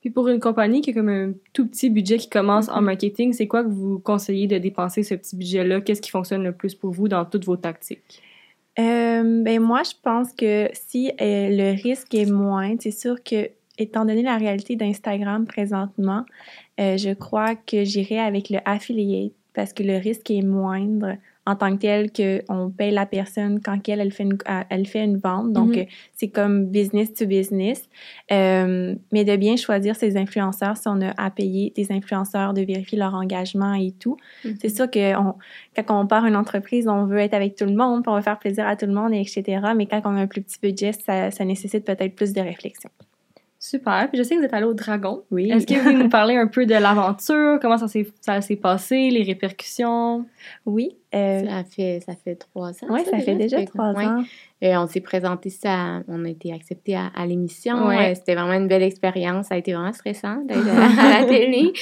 Puis pour une compagnie qui a comme un tout petit budget qui commence en mm-hmm. marketing, c'est quoi que vous conseillez de dépenser ce petit budget-là? Qu'est-ce qui fonctionne le plus pour vous dans toutes vos tactiques? Euh, ben moi, je pense que si euh, le risque est moins, c'est sûr que, étant donné la réalité d'Instagram présentement, euh, je crois que j'irai avec le affiliate parce que le risque est moindre en tant que tel qu'on paye la personne quand elle, elle, fait, une, elle fait une vente. Donc, mm-hmm. c'est comme business to business. Euh, mais de bien choisir ses influenceurs si on a à payer des influenceurs, de vérifier leur engagement et tout. Mm-hmm. C'est sûr que on, quand on part une entreprise, on veut être avec tout le monde, on veut faire plaisir à tout le monde, etc. Mais quand on a un plus petit budget, ça, ça nécessite peut-être plus de réflexion. Super. Puis je sais que vous êtes allé au Dragon. Oui. Est-ce que vous pouvez nous parler un peu de l'aventure? Comment ça s'est passé? Les répercussions? Oui. Euh, ça, fait, ça fait trois ans. Oui, ça, fait déjà trois ans. Euh, on s'est présenté ça, on a été accepté à, l'émission. Ouais. Euh, c'était vraiment une belle expérience. Ça a été vraiment stressant d'être à la télé.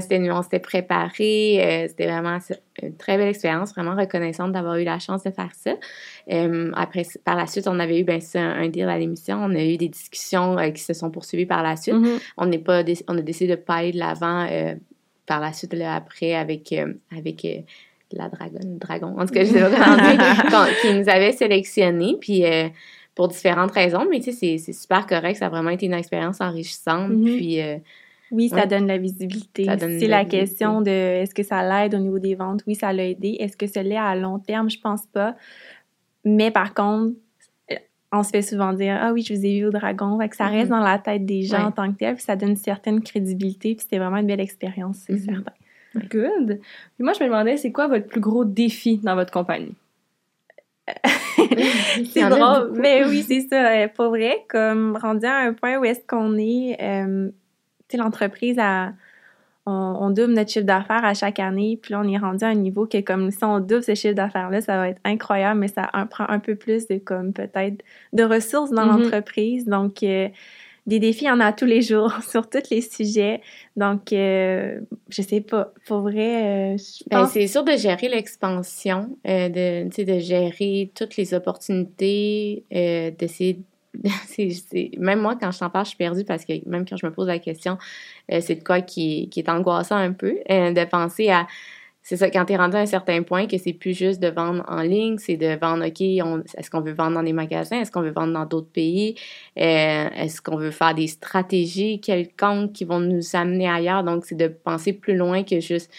c'était, on s'était préparé. c'était vraiment une très belle expérience. Vraiment reconnaissante d'avoir eu la chance de faire ça. après, par la suite, on avait eu ben, un, deal à l'émission. On a eu des discussions qui se sont poursuivies par la suite. Mm-hmm. On n'est pas, on a décidé de pas aller de l'avant par la suite là, après avec avec la dragon, dragon, en tout cas, je sais pas qui nous avait sélectionnés, puis euh, pour différentes raisons, mais tu sais, c'est super correct, ça a vraiment été une expérience enrichissante, mm-hmm. puis... Euh, oui, ça donne la visibilité. C'est la question de est-ce que ça l'aide au niveau des ventes? Oui, ça l'a aidé. Est-ce que ça l'est à long terme? Je pense pas. Mais par contre, on se fait souvent dire Ah oui, je vous ai vu au dragon. Fait que ça reste mm-hmm. dans la tête des gens en tant que tel, puis ça donne une certaine crédibilité, puis c'était vraiment une belle expérience, c'est mm-hmm. certain. Good. Puis moi, je me demandais, c'est quoi votre plus gros défi dans votre compagnie? c'est drôle. Mais oui, c'est ça. Euh, pour vrai, comme rendu à un point où est-ce qu'on est, euh, tu sais, l'entreprise a. On, double notre chiffre d'affaires à chaque année, puis là, on est rendu à un niveau que, comme si on double ce chiffre d'affaires-là, ça va être incroyable, mais ça prend un peu plus de, comme, peut-être, de ressources dans mm-hmm. l'entreprise. Donc, euh, des défis, il y en a tous les jours sur tous les sujets. Donc, euh, je sais pas. Pour vrai, euh, ben, c'est sûr de gérer l'expansion, euh, de, de gérer toutes les opportunités, d'essayer même moi, quand je t'en parle, je suis perdue parce que même quand je me pose la question, c'est de quoi qui, qui, est angoissant un peu, de penser à c'est ça, quand tu es rendu à un certain point, que c'est plus juste de vendre en ligne, c'est de vendre, OK, est-ce qu'on veut vendre dans des magasins? Est-ce qu'on veut vendre dans d'autres pays? Euh, est-ce qu'on veut faire des stratégies quelconques qui vont nous amener ailleurs? Donc, c'est de penser plus loin que juste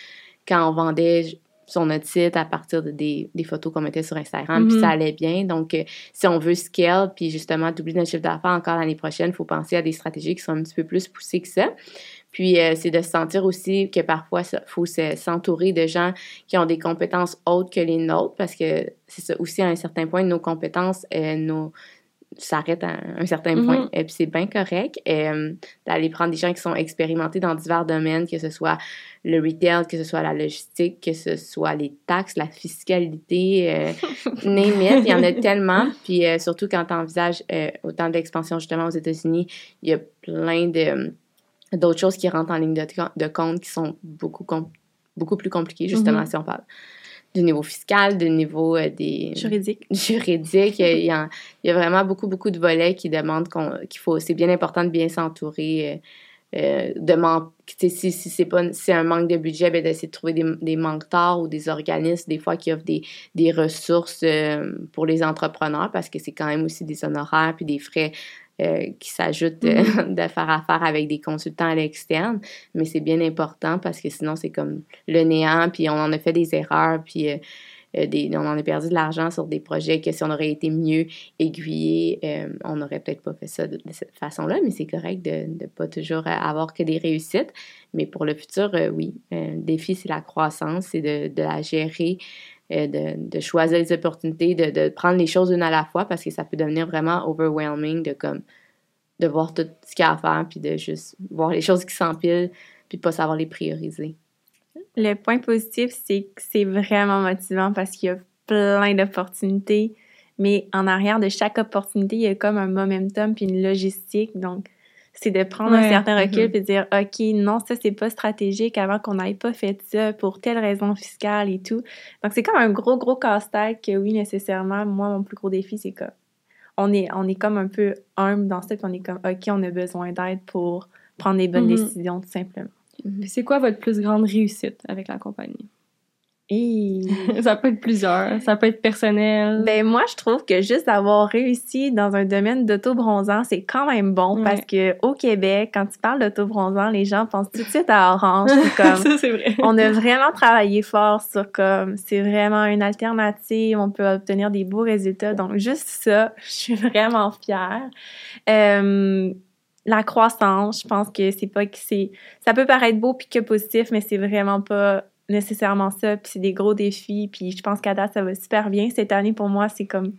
quand on vendait sur notre site à partir de des, photos qu'on mettait sur Instagram, puis ça mm-hmm. allait bien. Donc, euh, si on veut scale, puis justement doubler notre chiffre d'affaires encore l'année prochaine, il faut penser à des stratégies qui sont un petit peu plus poussées que ça. Puis, euh, c'est de se sentir aussi que parfois, il faut s'entourer de gens qui ont des compétences autres que les nôtres, parce que c'est ça aussi, à un certain point, nos compétences euh, nos, s'arrêtent à un certain mm-hmm. point. Et puis, c'est bien correct euh, d'aller prendre des gens qui sont expérimentés dans divers domaines, que ce soit le retail, que ce soit la logistique, que ce soit les taxes, la fiscalité, euh, il y en a tellement. Puis, surtout quand tu envisages autant d'expansion justement aux États-Unis, il y a plein de d'autres choses qui rentrent en ligne de, compte qui sont beaucoup, beaucoup plus compliquées, justement, mm-hmm. si on parle du niveau fiscal, du niveau euh, des... Juridique. Juridique. il, y a, il, y a, vraiment beaucoup, beaucoup de volets qui demandent qu'il faut... C'est bien important de bien s'entourer. Euh, euh de si, si c'est pas si un manque de budget, ben d'essayer de trouver des, des mentors ou des organismes des fois qui offrent des, des ressources euh, pour les entrepreneurs parce que c'est quand même aussi des honoraires puis des frais euh, qui s'ajoute euh, mm-hmm. de, faire affaire avec des consultants à l'externe, mais c'est bien important parce que sinon c'est comme le néant, puis on en a fait des erreurs, puis euh, des, on en a perdu de l'argent sur des projets que si on aurait été mieux aiguillé, on n'aurait peut-être pas fait ça de, cette façon-là, mais c'est correct de ne pas toujours avoir que des réussites. Mais pour le futur, oui, le défi, c'est la croissance, c'est de, de, la gérer euh, de, de, choisir les opportunités, de, de, prendre les choses une à la fois parce que ça peut devenir vraiment overwhelming de comme de voir tout ce qu'il y a à faire puis de juste voir les choses qui s'empilent puis de pas savoir les prioriser. Le point positif, c'est que c'est vraiment motivant parce qu'il y a plein d'opportunités, mais en arrière de chaque opportunité, il y a comme un momentum puis une logistique. Donc, c'est de prendre un certain recul mm-hmm. et de dire OK, non, ça c'est pas stratégique avant qu'on n'ait pas fait ça pour telle raison fiscale et tout. Donc c'est comme un gros gros casse-tête que oui nécessairement moi mon plus gros défi c'est que on est on est comme un peu humble dans ça puis on est comme OK, on a besoin d'aide pour prendre les bonnes mm-hmm. décisions tout simplement. C'est quoi votre plus grande réussite avec la compagnie? Et... ça peut être plusieurs, ça peut être personnel. Ben moi, je trouve que juste d'avoir réussi dans un domaine d'auto-bronzant, c'est quand même bon parce que au Québec, quand tu parles d'auto-bronzant, les gens pensent tout de suite à orange. Comme, ça, c'est vrai. On a vraiment travaillé fort sur comme c'est vraiment une alternative, on peut obtenir des beaux résultats. Donc juste ça, je suis vraiment fière. Euh, la croissance, je pense que c'est pas que c'est ça peut paraître beau puis que positif, mais c'est vraiment pas nécessairement ça, puis c'est des gros défis, puis je pense qu'à date, ça va super bien. Cette année, pour moi, c'est comme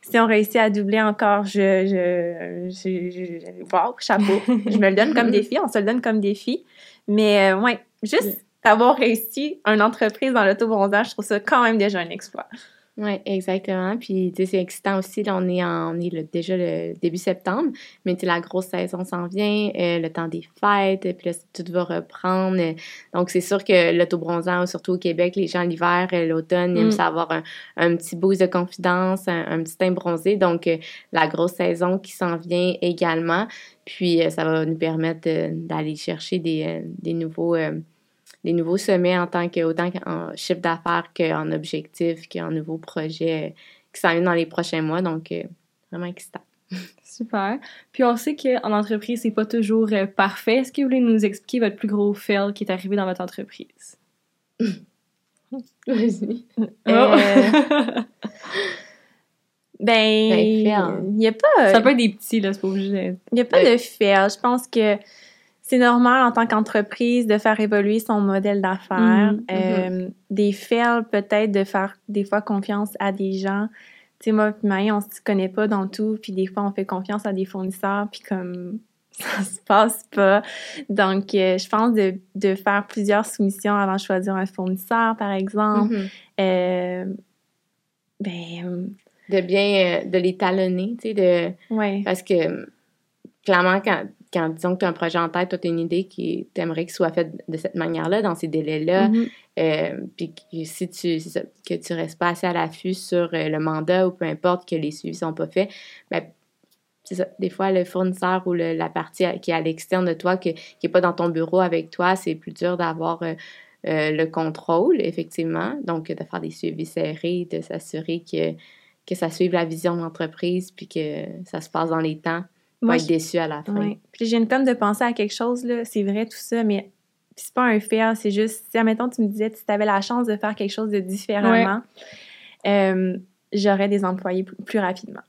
si on réussit à doubler encore, je, je, je, wow, chapeau. je me le donne comme défi, on se le donne comme défi. Mais euh, ouais, juste avoir réussi une entreprise dans l'auto-bronzage, je trouve ça quand même déjà un exploit. Oui, exactement. Puis, tu sais, c'est excitant aussi. Là, on est, en, on est déjà le début septembre, mais tu sais, la grosse saison s'en vient, euh, le temps des fêtes, puis là, tout va reprendre. Donc, c'est sûr que l'autobronzant, surtout au Québec, les gens l'hiver, euh, l'automne, ils aiment mm. avoir un, un, petit boost de confidence, un, petit teint bronzé. Donc, euh, la grosse saison qui s'en vient également. Puis, ça va nous permettre d'aller chercher des, des nouveaux des nouveaux sommets en tant que autant qu'en chiffre d'affaires qu'en objectif, qu'en nouveaux projets euh, qui s'en viennent dans les prochains mois. Donc, euh, vraiment excitant. Super. Puis on sait qu'en entreprise, c'est pas toujours euh, parfait. Est-ce que vous voulez nous expliquer votre plus gros fail qui est arrivé dans votre entreprise? Vas-y. Ben, il n'y a pas. Ça peut être des petits, là, c'est pas obligé. Il n'y a pas de fail. Je pense que c'est normal en tant qu'entreprise de faire évoluer son modèle d'affaires. Mhm, euh, mhm. Des fails, peut-être de faire des fois confiance à des gens. Tu sais, moi, Maï, on se connaît pas dans tout, puis des fois, on fait confiance à des fournisseurs, puis comme ça se passe pas. Donc, euh, je pense de, de, faire plusieurs soumissions avant de choisir un fournisseur, par exemple. Mhm. euh, ben... De bien, euh, de les talonner, tu sais, de... Ouais. Parce que, clairement, quand quand disons que tu as un projet en tête, tu as une idée qui t'aimerais qu'il soit fait de cette manière-là, dans ces délais-là, euh, puis que, si tu ça, que tu restes pas assez à l'affût sur euh, le mandat ou peu importe que les suivis sont pas faits, ben, c'est ça. Des fois, le fournisseur ou la partie qui est à l'externe de toi, qui n'est pas dans ton bureau avec toi, c'est plus dur d'avoir euh, le contrôle, effectivement. Donc, de faire des suivis serrés, de s'assurer que, que ça suive la vision de l'entreprise, puis que ça se passe dans les temps. Moi, être déçu à la fin. Puis j'ai une comme de penser à quelque chose, là, c'est vrai tout ça, mais c'est pas un fait, c'est juste, si, admettons, tu me disais, si tu avais la chance de faire quelque chose de différemment, euh, j'aurais des employés plus, rapidement.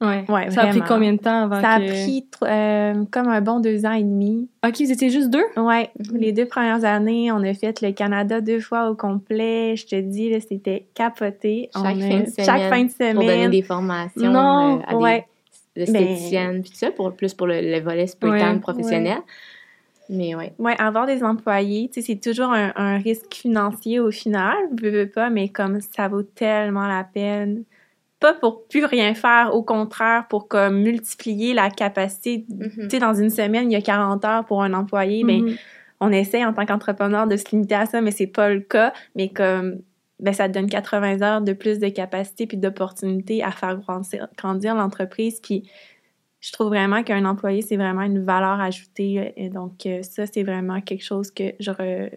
Ouais. ouais ça a pris combien de temps avant Ça a pris euh, comme un bon deux ans et demi. OK, vous étiez juste deux? Ouais. Mhm. Les deux premières années, on a fait le Canada deux fois au complet. Je te dis, c'était capoté. Chaque, fin, de semaine, chaque fin de semaine. Pour donner des formations. Non, euh, à ouais l'esthéticienne, ben, puis tout ça, pour, plus pour le, volet spectacle professionnel. Mais oui. Oui, avoir des employés, tu sais, c'est toujours un, risque financier au final, je veux pas, mais comme ça vaut tellement la peine. Pas pour plus rien faire, au contraire, pour comme multiplier la capacité. Mm-hmm. Tu sais, dans une semaine, il y a 40 heures pour un employé, mais mm-hmm. on essaie en tant qu'entrepreneur de se limiter à ça, mais c'est pas le cas. Mais comme ben, ça te donne 80 heures de plus de capacité puis d'opportunité à faire grandir, l'entreprise. Puis je trouve vraiment qu'un employé, c'est vraiment une valeur ajoutée. Et donc, euh, ça, c'est vraiment quelque chose que je...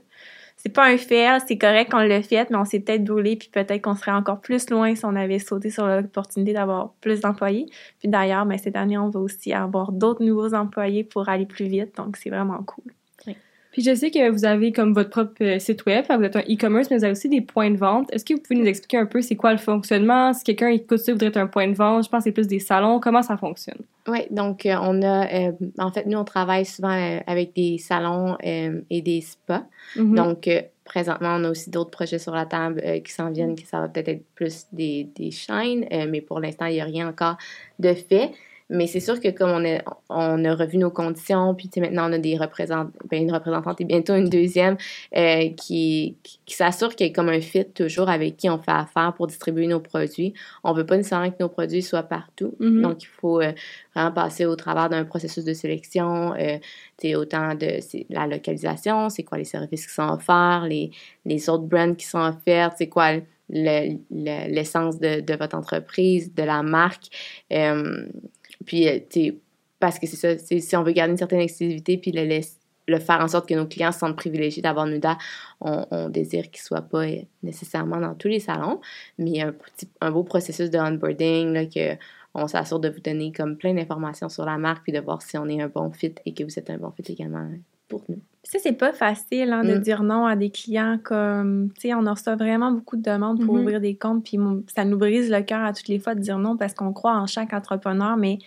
C'est pas un fait, c'est correct qu'on l'a fait, mais on s'est peut-être brûlé, puis peut-être qu'on serait encore plus loin si on avait sauté sur l'opportunité d'avoir plus d'employés. Puis d'ailleurs, ben, cette année, on va aussi avoir d'autres nouveaux employés pour aller plus vite, donc c'est vraiment cool. Puis je sais que vous avez comme votre propre euh, site web, vous êtes un e-commerce, mais vous avez aussi des points de vente. Est-ce que vous pouvez nous expliquer un peu c'est quoi le fonctionnement? Si quelqu'un écoute ça voudrait être un point de vente, je pense que c'est plus des salons. Comment ça fonctionne? Oui, donc euh, on a, euh, en fait, nous, on travaille souvent avec des salons et des spas. Mhm. Donc, présentement, on a aussi d'autres projets sur la table qui s'en viennent, qui ça va peut-être être plus des, des chaînes, mais pour l'instant, il n'y a rien encore de fait. Mais c'est sûr que comme on a, on a revu nos conditions, puis maintenant on a des représentants, ben une représentante et bientôt une deuxième euh, qui, qui, s'assure qu'il y ait comme un fit toujours avec qui on fait affaire pour distribuer nos produits. On veut pas nécessairement que nos produits soient partout. Mm-hmm. Donc il faut euh, vraiment passer au travers d'un processus de sélection, euh, autant de la localisation, c'est quoi les services qui sont offerts, les, les autres brands qui sont offerts, c'est quoi l'essence de, de, votre entreprise, de la marque. Euh, puis, euh, tu parce que c'est ça, si on veut garder une certaine exclusivité, puis le, faire en sorte que nos clients se sentent privilégiés d'avoir Nuda, on, on désire qu'ils ne soient pas euh, nécessairement dans tous les salons, mais un, un beau processus de onboarding, là, que on s'assure de vous donner comme plein d'informations sur la marque, puis de voir si on est un bon fit et que vous êtes un bon fit également pour nous. Ça, c'est pas facile hein, de mm. dire non à des clients comme, tu sais, on reçoit vraiment beaucoup de demandes pour mm-hmm. ouvrir des comptes, puis ça nous brise le cœur à toutes les fois de dire non parce qu'on croit en chaque entrepreneur, mais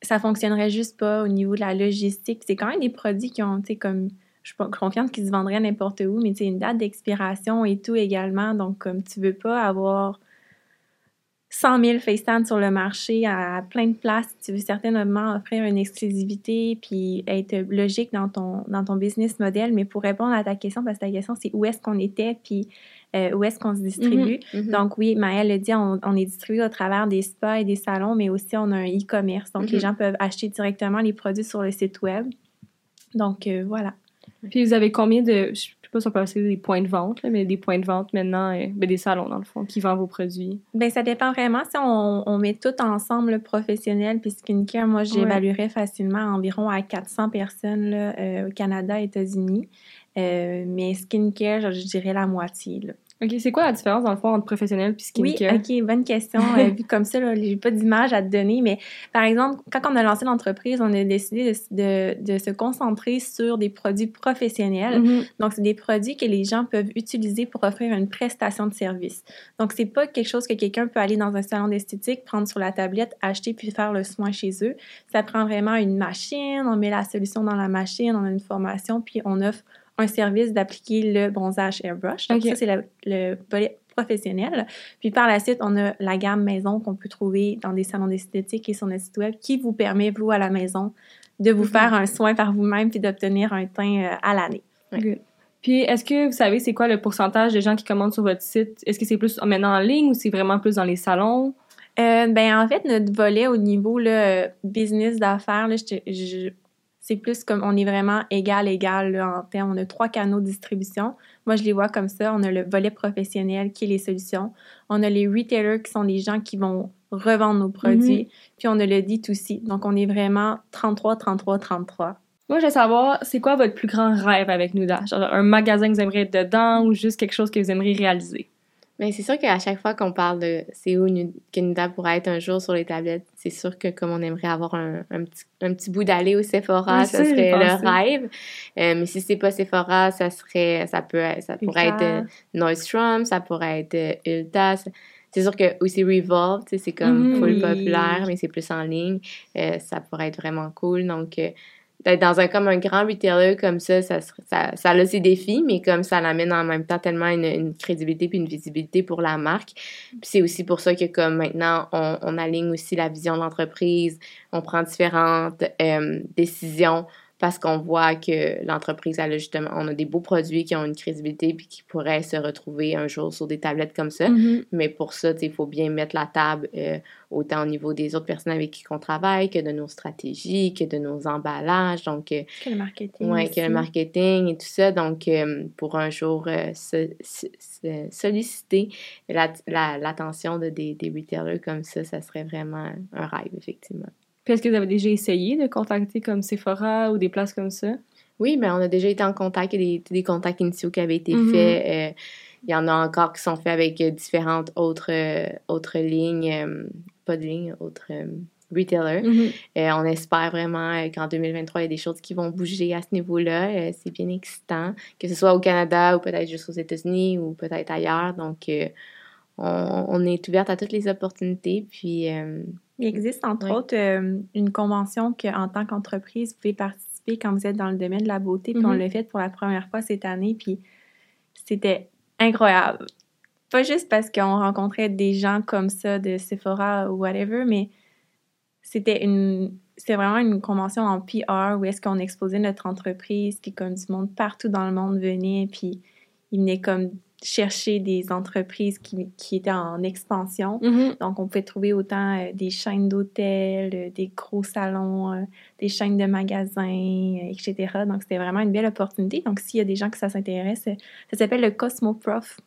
ça fonctionnerait juste pas au niveau de la logistique. C'est quand même des produits qui ont, tu sais, comme, je suis confiante qu'ils se vendraient n'importe où, mais tu sais, une date d'expiration et tout également. Donc, comme tu veux pas avoir 100 000 FaceTime sur le marché à plein de places. Tu veux certainement offrir une exclusivité puis être logique dans ton, dans ton business model. Mais pour répondre à ta question, parce que ta question, c'est où est-ce qu'on était puis euh, où est-ce qu'on se distribue? Mm-hmm, mm-hmm. Donc oui, Maëlle le dit, on, est distribué au travers des spas et des salons, mais aussi on a un e-commerce. Donc les mm-hmm. gens peuvent acheter directement les produits sur le site web. Donc euh, voilà. Puis vous avez combien de, je pas si on peut appeler des points de vente, mais des points de vente maintenant, euh, ben, des salons dans le fond, qui vendent vos produits? Ben ça dépend vraiment. Si on, met tout ensemble, le professionnel puis skincare, moi j'évaluerais facilement environ à 400 personnes là, euh, au Canada, États-Unis. Euh, mais skincare, je, je dirais la moitié. Là. OK, c'est quoi la différence dans le fond entre professionnel et skincare? Oui, OK, bonne question. euh, vu comme ça, j'ai pas d'image à te donner, mais par exemple, quand on a lancé l'entreprise, on a décidé de, de, se concentrer sur des produits professionnels. Mm-hmm. Donc, c'est des produits que les gens peuvent utiliser pour offrir une prestation de service. Donc, c'est pas quelque chose que quelqu'un peut aller dans un salon d'esthétique, prendre sur la tablette, acheter puis faire le soin chez eux. Ça prend vraiment une machine, on met la solution dans la machine, on a une formation, puis on offre un service d'appliquer le bronzage airbrush. Donc, ça, c'est le, volet professionnel. Puis par la suite, on a la gamme maison qu'on peut trouver dans des salons d'esthétique et sur notre site web qui vous permet, vous, à la maison, de vous mm-hmm. faire un soin par vous-même puis d'obtenir un teint euh, à l'année. Puis, est-ce que vous savez c'est quoi le pourcentage de gens qui commandent sur votre site? Est-ce que c'est plus maintenant en ligne ou c'est vraiment plus dans les salons? Euh, ben en fait, notre volet au niveau le business d'affaires, je, je, c'est plus comme on est vraiment égal, égal en termes. On a trois canaux de distribution. Moi, je les vois comme ça. On a le volet professionnel qui est les solutions. On a les retailers qui sont les gens qui vont revendre nos produits. Mm-hmm. Puis on a le D2C. Donc, on est vraiment 33, 33, 33. Moi, je veux savoir, c'est quoi votre plus grand rêve avec Nuda? Genre un magasin que vous aimeriez être dedans ou juste quelque chose que vous aimeriez réaliser? Mais c'est sûr qu'à chaque fois qu'on parle de c'est où Nuda pourrait être un jour sur les tablettes, c'est sûr que comme on aimerait avoir un, un, petit, un petit bout d'aller au Sephora, ça serait le rêve. Euh, mais si c'est pas Sephora, ça serait ça peut ça pourrait être euh, Nordstrom, ça pourrait être euh, Ulta. C'est sûr que aussi Revolve, c'est comme mm-hmm. full populaire, mais c'est plus en ligne. ça pourrait être vraiment cool. Donc d'être dans un comme un grand retailer comme ça, ça, ça, ça a ses défis, mais comme ça l'amène en même temps tellement une, crédibilité puis une visibilité pour la marque. C'est aussi pour ça que comme maintenant, on, on aligne aussi la vision de l'entreprise, on prend différentes euh, décisions parce qu'on voit que l'entreprise, a justement, on a des beaux produits qui ont une crédibilité puis qui pourraient se retrouver un jour sur des tablettes comme ça. Mm-hmm. Mais pour ça, il faut bien mettre la table euh, autant au niveau des autres personnes avec qui on travaille que de nos stratégies, que de nos emballages. Donc, euh, que le marketing. Oui, que le marketing et tout ça. Donc, euh, pour un jour solliciter l'attention de des, des retailers comme ça, ça serait vraiment un rêve, effectivement. Puis est-ce que vous avez déjà essayé de contacter comme Sephora ou des places comme ça? Oui, mais on a déjà été en contact. Des, des contacts initiaux qui avaient été mm-hmm. faits. Euh, il y en a encore qui sont faits avec différentes autres, euh, autres lignes. Euh, pas de lignes, autres retailer. Mhm. Euh, on espère vraiment euh, qu'en 2023, il y a des choses qui vont bouger à ce niveau-là. Euh, c'est bien excitant, que ce soit au Canada ou peut-être juste aux États-Unis ou peut-être ailleurs. Donc, euh, on, on est ouverte à toutes les opportunités. Puis, euh, Il existe entre Oui. autres euh, une convention qu'en tant qu'entreprise, vous pouvez participer quand vous êtes dans le domaine de la beauté. Puis on Mhm. l'a fait pour la première fois cette année, puis c'était incroyable. Pas juste parce qu'on rencontrait des gens comme ça de Sephora ou whatever, mais c'était une vraiment une convention en PR où est-ce qu'on exposait notre entreprise, puis comme du monde partout dans le monde venait, puis ils venaient comme chercher des entreprises qui, qui étaient en expansion. Mhm. Donc, on pouvait trouver autant euh, des chaînes d'hôtels, euh, des gros salons, euh, des chaînes de magasins, euh, etc. Donc, c'était vraiment une belle opportunité. Donc, s'il y a des gens que ça s'intéresse, euh, ça s'appelle le Cosmo Prof.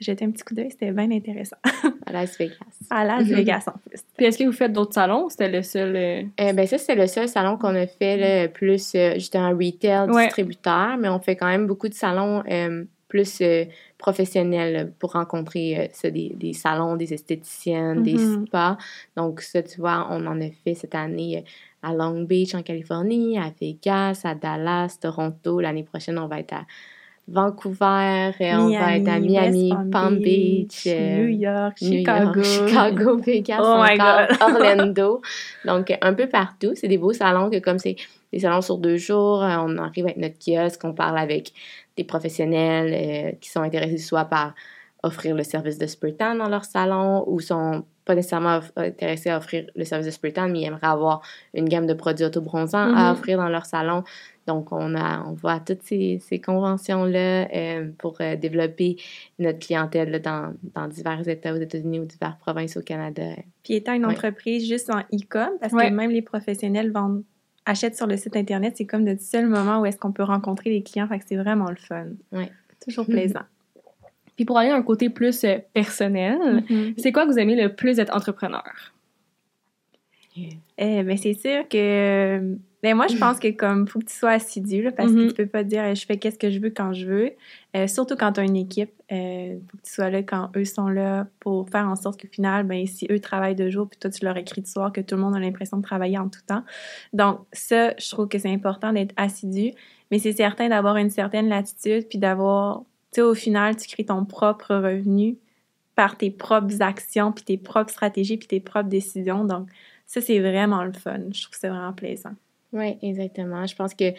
J'ai un petit coup d'œil, c'était bien intéressant. à Las Vegas. À Las Vegas, en plus. Puis est-ce que vous faites d'autres salons ou c'était le seul. euh, Euh, ben ça, c'est le seul salon qu'on a fait, là, plus euh, justement retail, Ouais. distributeur, mais on fait quand même beaucoup de salons euh, plus euh, professionnels pour rencontrer euh, ça, des, des salons, des esthéticiennes, des Mhm. spas. Donc ça, tu vois, on en a fait cette année euh, à Long Beach, en Californie, à Vegas, à Dallas, Toronto. L'année prochaine, on va être à Vancouver, et on va être à Miami, Palm Beach, euh, New York, New Chicago. York, Chicago, Vegas, Oh encore. Orlando. Donc, un peu partout. C'est des beaux salons que comme c'est des salons sur deux jours, euh, on arrive avec notre kiosque, on parle avec des professionnels euh, qui sont intéressés soit par offrir le service de spray tan dans leur salon ou sont pas nécessairement intéressés à offrir le service de spray tan, mais ils aimeraient avoir une gamme de produits autobronzants à Mhm. offrir dans leur salon. Donc, on, a, on va à toutes ces, ces conventions-là euh, pour euh, développer notre clientèle là, dans, dans divers États aux États-Unis ou diverses provinces au Canada. Puis étant une Ouais. entreprise juste en e-com, parce Ouais. que même les professionnels vendent, achètent sur le site Internet, c'est comme le seul moment où est-ce qu'on peut rencontrer les clients. Fait que c'est vraiment le fun. Ouais. Toujours plaisant. Puis pour aller à un côté plus euh, personnel, Mhm. c'est quoi que vous aimez le plus d'être entrepreneur? Eh ben c'est sûr que ben moi je pense que comme faut que tu sois assidu là, parce que tu peux pas dire eh, je fais qu'est-ce que je veux quand je veux Euh, surtout quand tu as une équipe euh, faut que tu sois là quand eux sont là pour faire en sorte qu'au final ben si eux travaillent de jour puis toi tu leur écris de soir que tout le monde a l'impression de travailler en tout temps donc ça je trouve que c'est important d'être assidu mais c'est certain d'avoir une certaine latitude puis d'avoir tu sais au final tu crées ton propre revenu par tes propres actions puis tes propres stratégies puis tes propres décisions donc ça, c'est vraiment le fun. Je trouve que c'est vraiment plaisant. Oui, exactement. Je pense que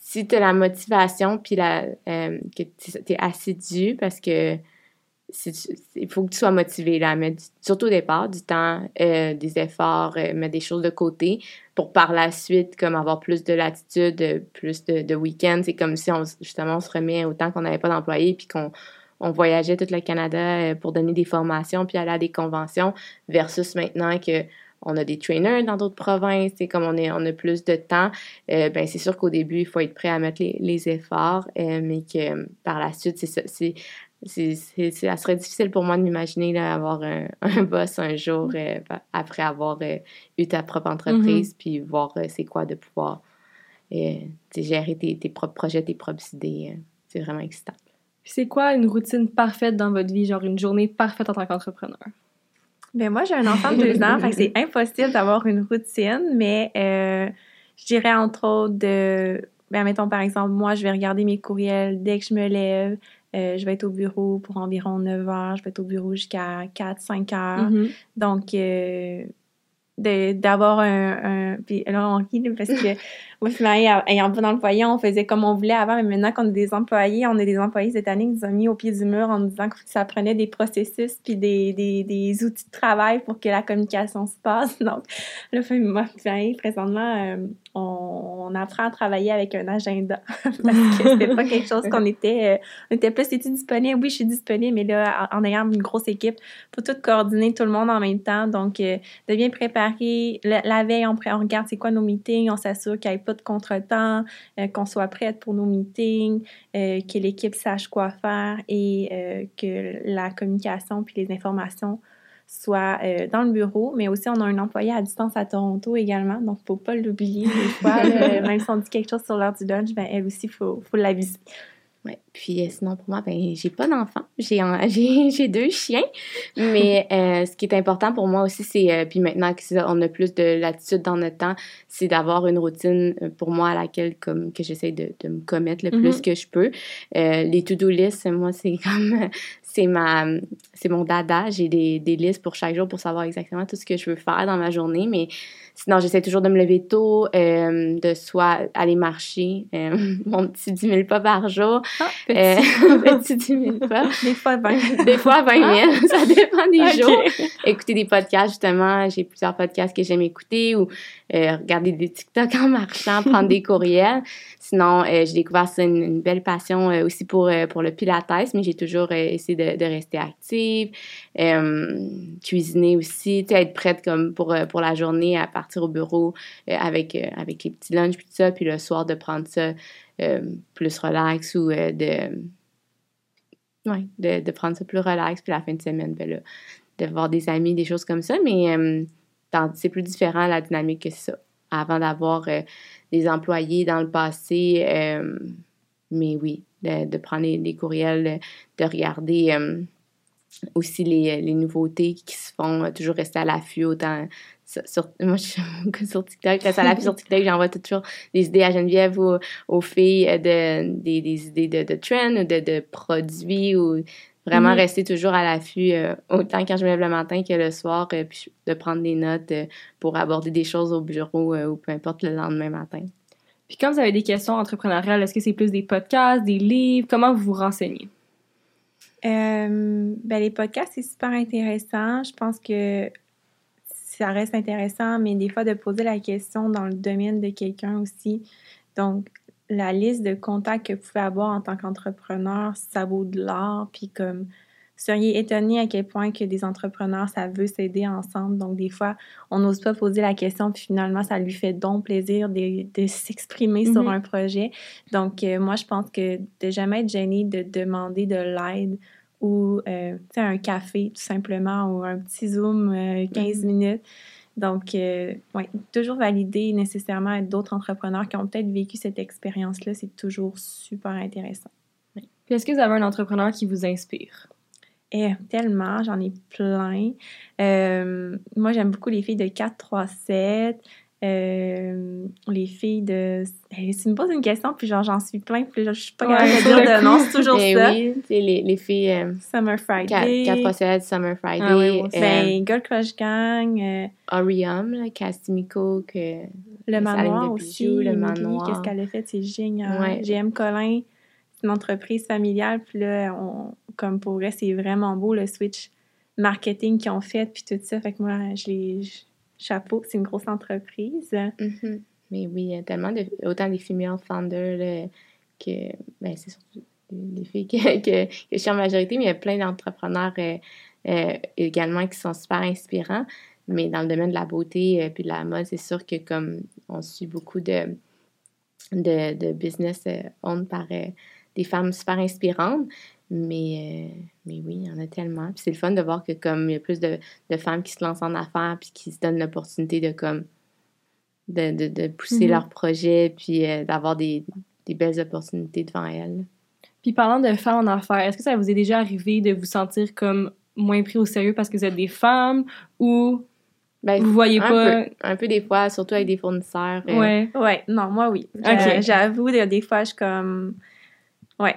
si tu as la motivation, puis la, euh, que tu es assidu, parce que il faut que tu sois motivé, là, du- surtout au départ, du temps, euh, des efforts, euh, mettre des choses de côté pour par la suite, comme avoir plus de latitude, plus de, week-ends. C'est comme si, on, justement, on se remet autant qu'on n'avait pas d'employés, puis qu'on on voyageait tout le Canada pour donner des formations, puis aller à des conventions, versus maintenant que on a des trainers dans d'autres provinces, c'est comme on, est, on a plus de temps, euh, ben c'est sûr qu'au début, il faut être prêt à mettre les, les efforts, euh, mais que euh, par la suite, c'est ça, c'est, ça serait difficile pour moi de m'imaginer là, avoir un, un boss un jour euh, après avoir eu ta propre entreprise, puis voir c'est quoi de pouvoir gérer tes, tes propres projets, tes propres idées. c'est vraiment excitant. C'est quoi une routine parfaite dans votre vie, genre une journée parfaite en tant qu'entrepreneur? Ben moi, j'ai un enfant de deux ans, c'est impossible d'avoir une routine, mais euh, je dirais entre autres de... Ben, mettons, par exemple, moi, je vais regarder mes courriels dès que je me lève. Euh, je vais être au bureau pour environ 9 heures. Je vais être au bureau jusqu'à 4-5 heures. Mhm. Donc, euh, d'avoir un, un... Puis là, on rit parce que moi, Marie, ayant pas dans le foyer, on faisait comme on voulait avant, mais maintenant qu'on a des employés, on a des employés cette année qui nous ont mis au pied du mur en nous disant que ça prenait des processus puis des, des, des outils de travail pour que la communication se passe. Donc, là, moi, Marie, présentement, euh, on, apprend à travailler avec un agenda parce que c'était pas quelque chose qu'on était... euh, on était plus, es-tu disponible? Oui, je suis disponible, mais là, en, ayant une grosse équipe, faut tout coordonner tout le monde en même temps. Donc, euh, de bien préparer. La, veille, on, on regarde c'est quoi nos meetings, on s'assure qu'il n'y ait pas de contretemps, euh, qu'on soit prête pour nos meetings, euh, que l'équipe sache quoi faire et euh, que la communication puis les informations soient euh, dans le bureau. Mais aussi, on a un employé à distance à Toronto également, donc faut pas l'oublier. Des fois, même si on dit quelque chose sur l'heure du lunch, ben, elle aussi, il faut, faut l'aviser. Ouais. Puis euh, sinon, pour moi, ben, j'ai pas d'enfant. J'ai, j'ai, j'ai deux chiens. Mais euh, ce qui est important pour moi aussi, c'est, euh, puis maintenant qu'on a plus de latitude dans notre temps, c'est d'avoir une routine euh, pour moi à laquelle comme, que j'essaie de, de me commettre le plus Mhm. que je peux. Euh, les to-do lists, moi, c'est comme, c'est ma, c'est mon dada. J'ai des, des listes pour chaque jour pour savoir exactement tout ce que je veux faire dans ma journée. Mais sinon, j'essaie toujours de me lever tôt, euh, de soit aller marcher, euh, mon petit 10 000 pas par jour. Ah, petit. petit 10 000 pas. Des fois, ben, Des fois 20 000, ça dépend des jours. Écouter des podcasts, justement, j'ai plusieurs podcasts que j'aime écouter ou euh, regarder des TikTok en marchant, prendre des courriels. Sinon, euh, j'ai découvert ça une, une belle passion euh, aussi pour, pour le pilates, mais j'ai toujours essayé de, de rester active. Cuisiner aussi, être prête comme pour, pour la journée à partir au bureau avec, avec les petits lunchs puis tout ça, puis le soir de prendre ça plus relax ou euh, de Ouais, de, de prendre ça plus relax, puis la fin de semaine, ben là, de voir des amis, des choses comme ça, mais euh, c'est plus différent la dynamique que ça. Avant d'avoir euh, des employés dans le passé, euh, mais oui, de, de prendre les, courriels, de regarder euh, aussi les, les nouveautés qui se font, euh, toujours rester à l'affût autant. Sur, moi, je suis sur TikTok, reste à l'affût sur TikTok, j'envoie toujours des idées à Geneviève ou aux filles euh, de, des, des idées de, de trends ou de, de produits ou vraiment Mhm. rester toujours à l'affût euh, autant quand je me lève le matin que le soir euh, puis de prendre des notes euh, pour aborder des choses au bureau euh, ou peu importe le lendemain matin. Puis quand vous avez des questions entrepreneuriales, est-ce que c'est plus des podcasts, des livres? Comment vous vous renseignez? Euh, ben, les podcasts, c'est super intéressant. Je pense que ça reste intéressant, mais des fois, de poser la question dans le domaine de quelqu'un aussi. Donc, la liste de contacts que vous pouvez avoir en tant qu'entrepreneur, ça vaut de l'or. Puis comme, vous seriez étonné à quel point que des entrepreneurs, ça veut s'aider ensemble. Donc, des fois, on n'ose pas poser la question, puis finalement, ça lui fait donc plaisir de, de s'exprimer sur Mhm. un projet. Donc, euh, moi, je pense que de jamais être gêné de demander de l'aide ou euh, un café, tout simplement, ou un petit Zoom euh, 15 Mhm. minutes. Donc, euh, ouais, toujours valider nécessairement d'autres entrepreneurs qui ont peut-être vécu cette expérience-là, c'est toujours super intéressant. Puis est-ce que vous avez un entrepreneur qui vous inspire? Et tellement, j'en ai plein. Euh, moi, j'aime beaucoup les filles de 437. Euh, les filles de. Hey, si tu me poses une question, puis genre j'en suis plein, puis je suis pas Ouais, capable de dire de nom, c'est toujours Et ça. oui, les, les filles euh, Summer Friday. 4 Summer Friday, Ah oui, moi aussi. euh, Ben, Girl Crush Gang, Orium, là, Castimiko, que le manoir aussi. bijoux, le manoir. Qu'est-ce qu'elle a fait? C'est génial. Ouais. GM Colin, c'est une entreprise familiale. Puis là, on, comme pour vrai, c'est vraiment beau le switch marketing qu'ils ont fait. Puis tout ça. Fait que moi, je les. Chapeau, c'est une grosse entreprise. Mhm. Mais oui, il y a tellement de. Autant des female founders là, que. Ben, c'est surtout des filles que, que, je suis en majorité, mais il y a plein d'entrepreneurs euh, euh, également qui sont super inspirants. Mais dans le domaine de la beauté euh, puis de la mode, c'est sûr que comme on suit beaucoup de, de, de business euh, owned par euh, des femmes super inspirantes. Mais, euh, mais oui, il y en a tellement. Puis c'est le fun de voir que comme il y a plus de, de femmes qui se lancent en affaires puis qui se donnent l'opportunité de comme de, de, de pousser Mhm. leurs projets puis euh, d'avoir des, des belles opportunités devant elles. Puis parlant de femmes en affaires, est-ce que ça vous est déjà arrivé de vous sentir comme moins pris au sérieux parce que vous êtes des femmes ou Ben, vous voyez un pas... peu, un peu des fois, surtout avec des fournisseurs. euh, Ouais. Ouais, non, moi oui. Ok. J'a- J'avoue, des, des fois, je suis comme. Ouais,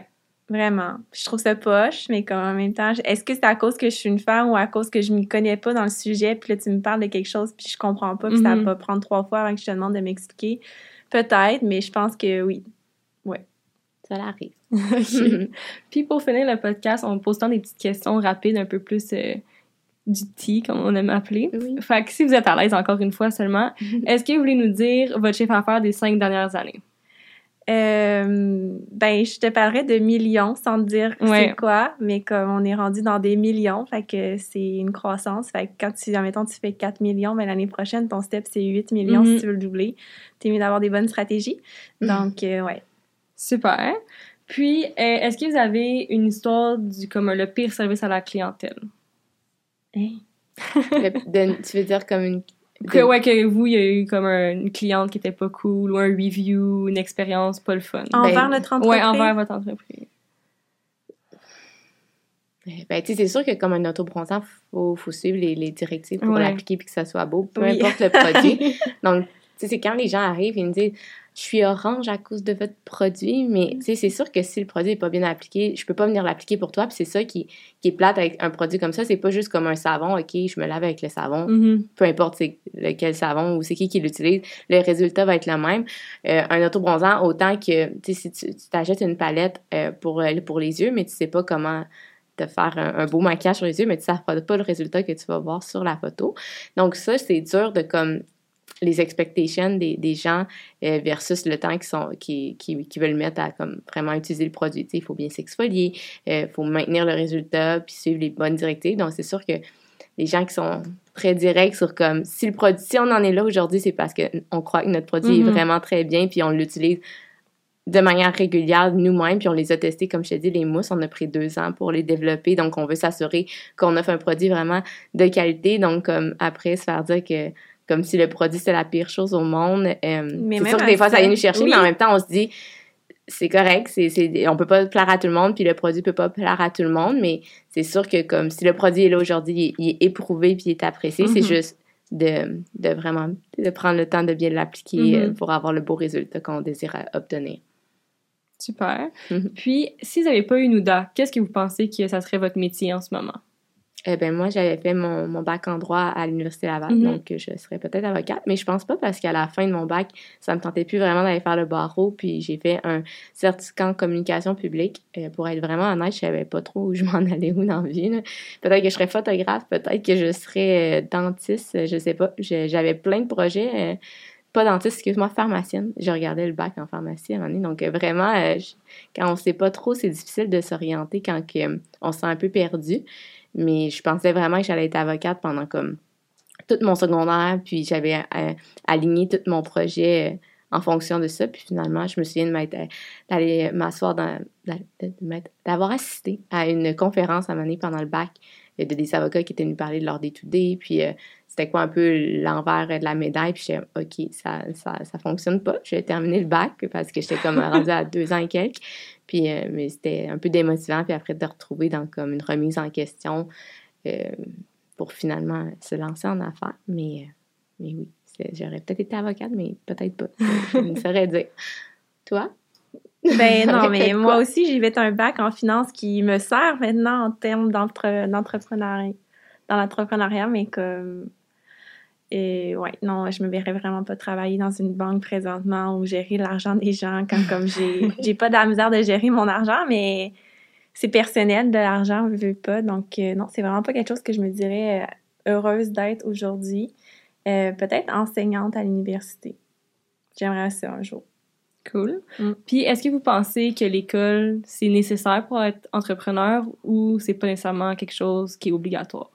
vraiment. Je trouve ça poche, mais comme en même temps, est-ce que c'est à cause que je suis une femme ou à cause que je m'y connais pas dans le sujet, puis là, tu me parles de quelque chose, puis je comprends pas, puis ça Mhm. va prendre trois fois avant que je te demande de m'expliquer? Peut-être, mais je pense que oui. Ça l'arrive. Puis pour finir le podcast, on pose tant des petites questions rapides, un peu plus euh, du tea, comme on aime appeler. oui. Fait que si vous êtes à l'aise, encore une fois seulement, est-ce que vous voulez nous dire votre chiffre d'affaires des cinq dernières années? Euh, ben, je te parlerai de millions sans te dire Ouais. c'est quoi, mais comme on est rendu dans des millions, fait que c'est une croissance. Fait que quand tu, admettons, tu fais 4 millions, ben, l'année prochaine, ton step, c'est 8 millions Mhm. si tu veux le doubler. T'es mieux d'avoir des bonnes stratégies. Mhm. Donc, euh, ouais. Super. Puis, euh, est-ce que vous avez une histoire du comme le pire service à la clientèle? Hein? Le- de- tu veux dire comme une. Que, ouais, que vous, il y a eu comme une cliente qui était pas cool ou un review, une expérience pas le fun. Envers ben, notre entreprise? Ouais, envers votre entreprise. Ben, c'est sûr que comme un autobronzant, il faut, suivre les, directives pour l'appliquer puis que ça soit beau, peu importe le produit. Donc, tu sais c'est quand les gens arrivent, ils me disent je suis orange à cause de votre produit, mais sais, c'est sûr que si le produit n'est pas bien appliqué, je peux pas venir l'appliquer pour toi. Puis c'est ça qui, qui est plate avec un produit comme ça. C'est pas juste comme un savon, OK, je me lave avec le savon, Mhm. peu importe c'est lequel savon ou c'est qui qui l'utilise, le résultat va être le même. Euh, un autobronzant, autant que, si tu t'achètes une palette euh, pour, euh, pour les yeux, mais tu sais pas comment te faire un, un beau maquillage sur les yeux, mais tu sais pas le résultat que tu vas voir sur la photo. Donc ça, c'est dur de comme les expectations des, des gens euh, versus le temps qu'ils sont qui, qui, qui veulent mettre à comme vraiment utiliser le produit. Il faut bien s'exfolier, il faut maintenir le résultat, puis suivre les bonnes directives. Donc c'est sûr que les gens qui sont très directs sur comme si le produit, si on en est là aujourd'hui, c'est parce que on croit que notre produit est vraiment très bien, puis on l'utilise de manière régulière nous-mêmes, puis on les a testés, comme je te dis, les mousses, on a pris deux ans pour les développer, donc on veut s'assurer qu'on offre un produit vraiment de qualité, donc comme après se faire dire que comme si le produit c'est la pire chose au monde, euh, Mais c'est même sûr que des fois ça vient nous chercher, oui. mais en même temps on se dit c'est correct, c'est, on peut pas plaire à tout le monde, puis le produit peut pas plaire à tout le monde, mais c'est sûr que comme si le produit est là aujourd'hui, il, est- il est éprouvé puis il est apprécié, c'est Mhm. juste de, de vraiment de prendre le temps de bien l'appliquer euh, Mhm. pour avoir le beau résultat qu'on désire euh, obtenir. Super. Mhm. Puis, si vous n'avez pas eu Nouda, qu'est-ce que vous pensez que ça serait votre métier en ce moment? Eh ben moi, j'avais fait mon, mon bac en droit à l'Université Laval, Mhm. donc je serais peut-être avocate, mais je pense pas parce qu'à la fin de mon bac, ça me tentait plus vraiment d'aller faire le barreau, puis j'ai fait un certificat en communication publique. Euh, pour être vraiment honnête, je savais pas trop où je m'en allais où dans la vie. Peut-être que je serais photographe, peut-être que je serais euh, dentiste, je sais pas. J'avais plein de projets. euh, pas dentiste, excuse-moi, pharmacienne. Je regardais le bac en pharmacie à un moment donné. Donc, vraiment, je- quand on sait pas trop, c'est difficile de s'orienter quand on se sent un peu perdu. Mais je pensais vraiment que j'allais être avocate pendant comme tout mon secondaire, puis j'avais euh, aligné tout mon projet euh, en fonction de ça. Puis finalement, je me souviens euh, d'aller m'asseoir dans, d'avoir assisté à une conférence à donné pendant le bac de des avocats qui étaient venus parler de leur day-to-day, puis c'était quoi un peu l'envers de la médaille, puis j'étais OK, ça, ça, ça fonctionne pas. J'ai terminé le bac parce que j'étais comme rendue à deux ans et quelques. Puis, euh, mais c'était un peu démotivant, puis après de retrouver dans comme une remise en question euh, pour finalement se lancer en affaires. Mais, euh, mais oui, j'aurais peut-être été avocate, mais peut-être pas. Je ne saurais dire. Toi? Ben non, mais moi aussi, j'ai fait un bac en finance qui me sert maintenant en termes d'entre- d'entrepreneuriat, dans l'entrepreneuriat, mais comme. Et ouais, non, je me verrais vraiment pas travailler dans une banque présentement ou gérer l'argent des gens quand comme j'ai j'ai pas de la misère de gérer mon argent, mais c'est personnel de l'argent, je veux pas. Donc euh, non, c'est vraiment pas quelque chose que je me dirais euh, heureuse d'être aujourd'hui. Euh, Peut-être enseignante à l'université. J'aimerais ça un jour. Cool. Mm. Puis, est-ce que vous pensez que l'école, c'est nécessaire pour être entrepreneur ou c'est pas nécessairement quelque chose qui est obligatoire?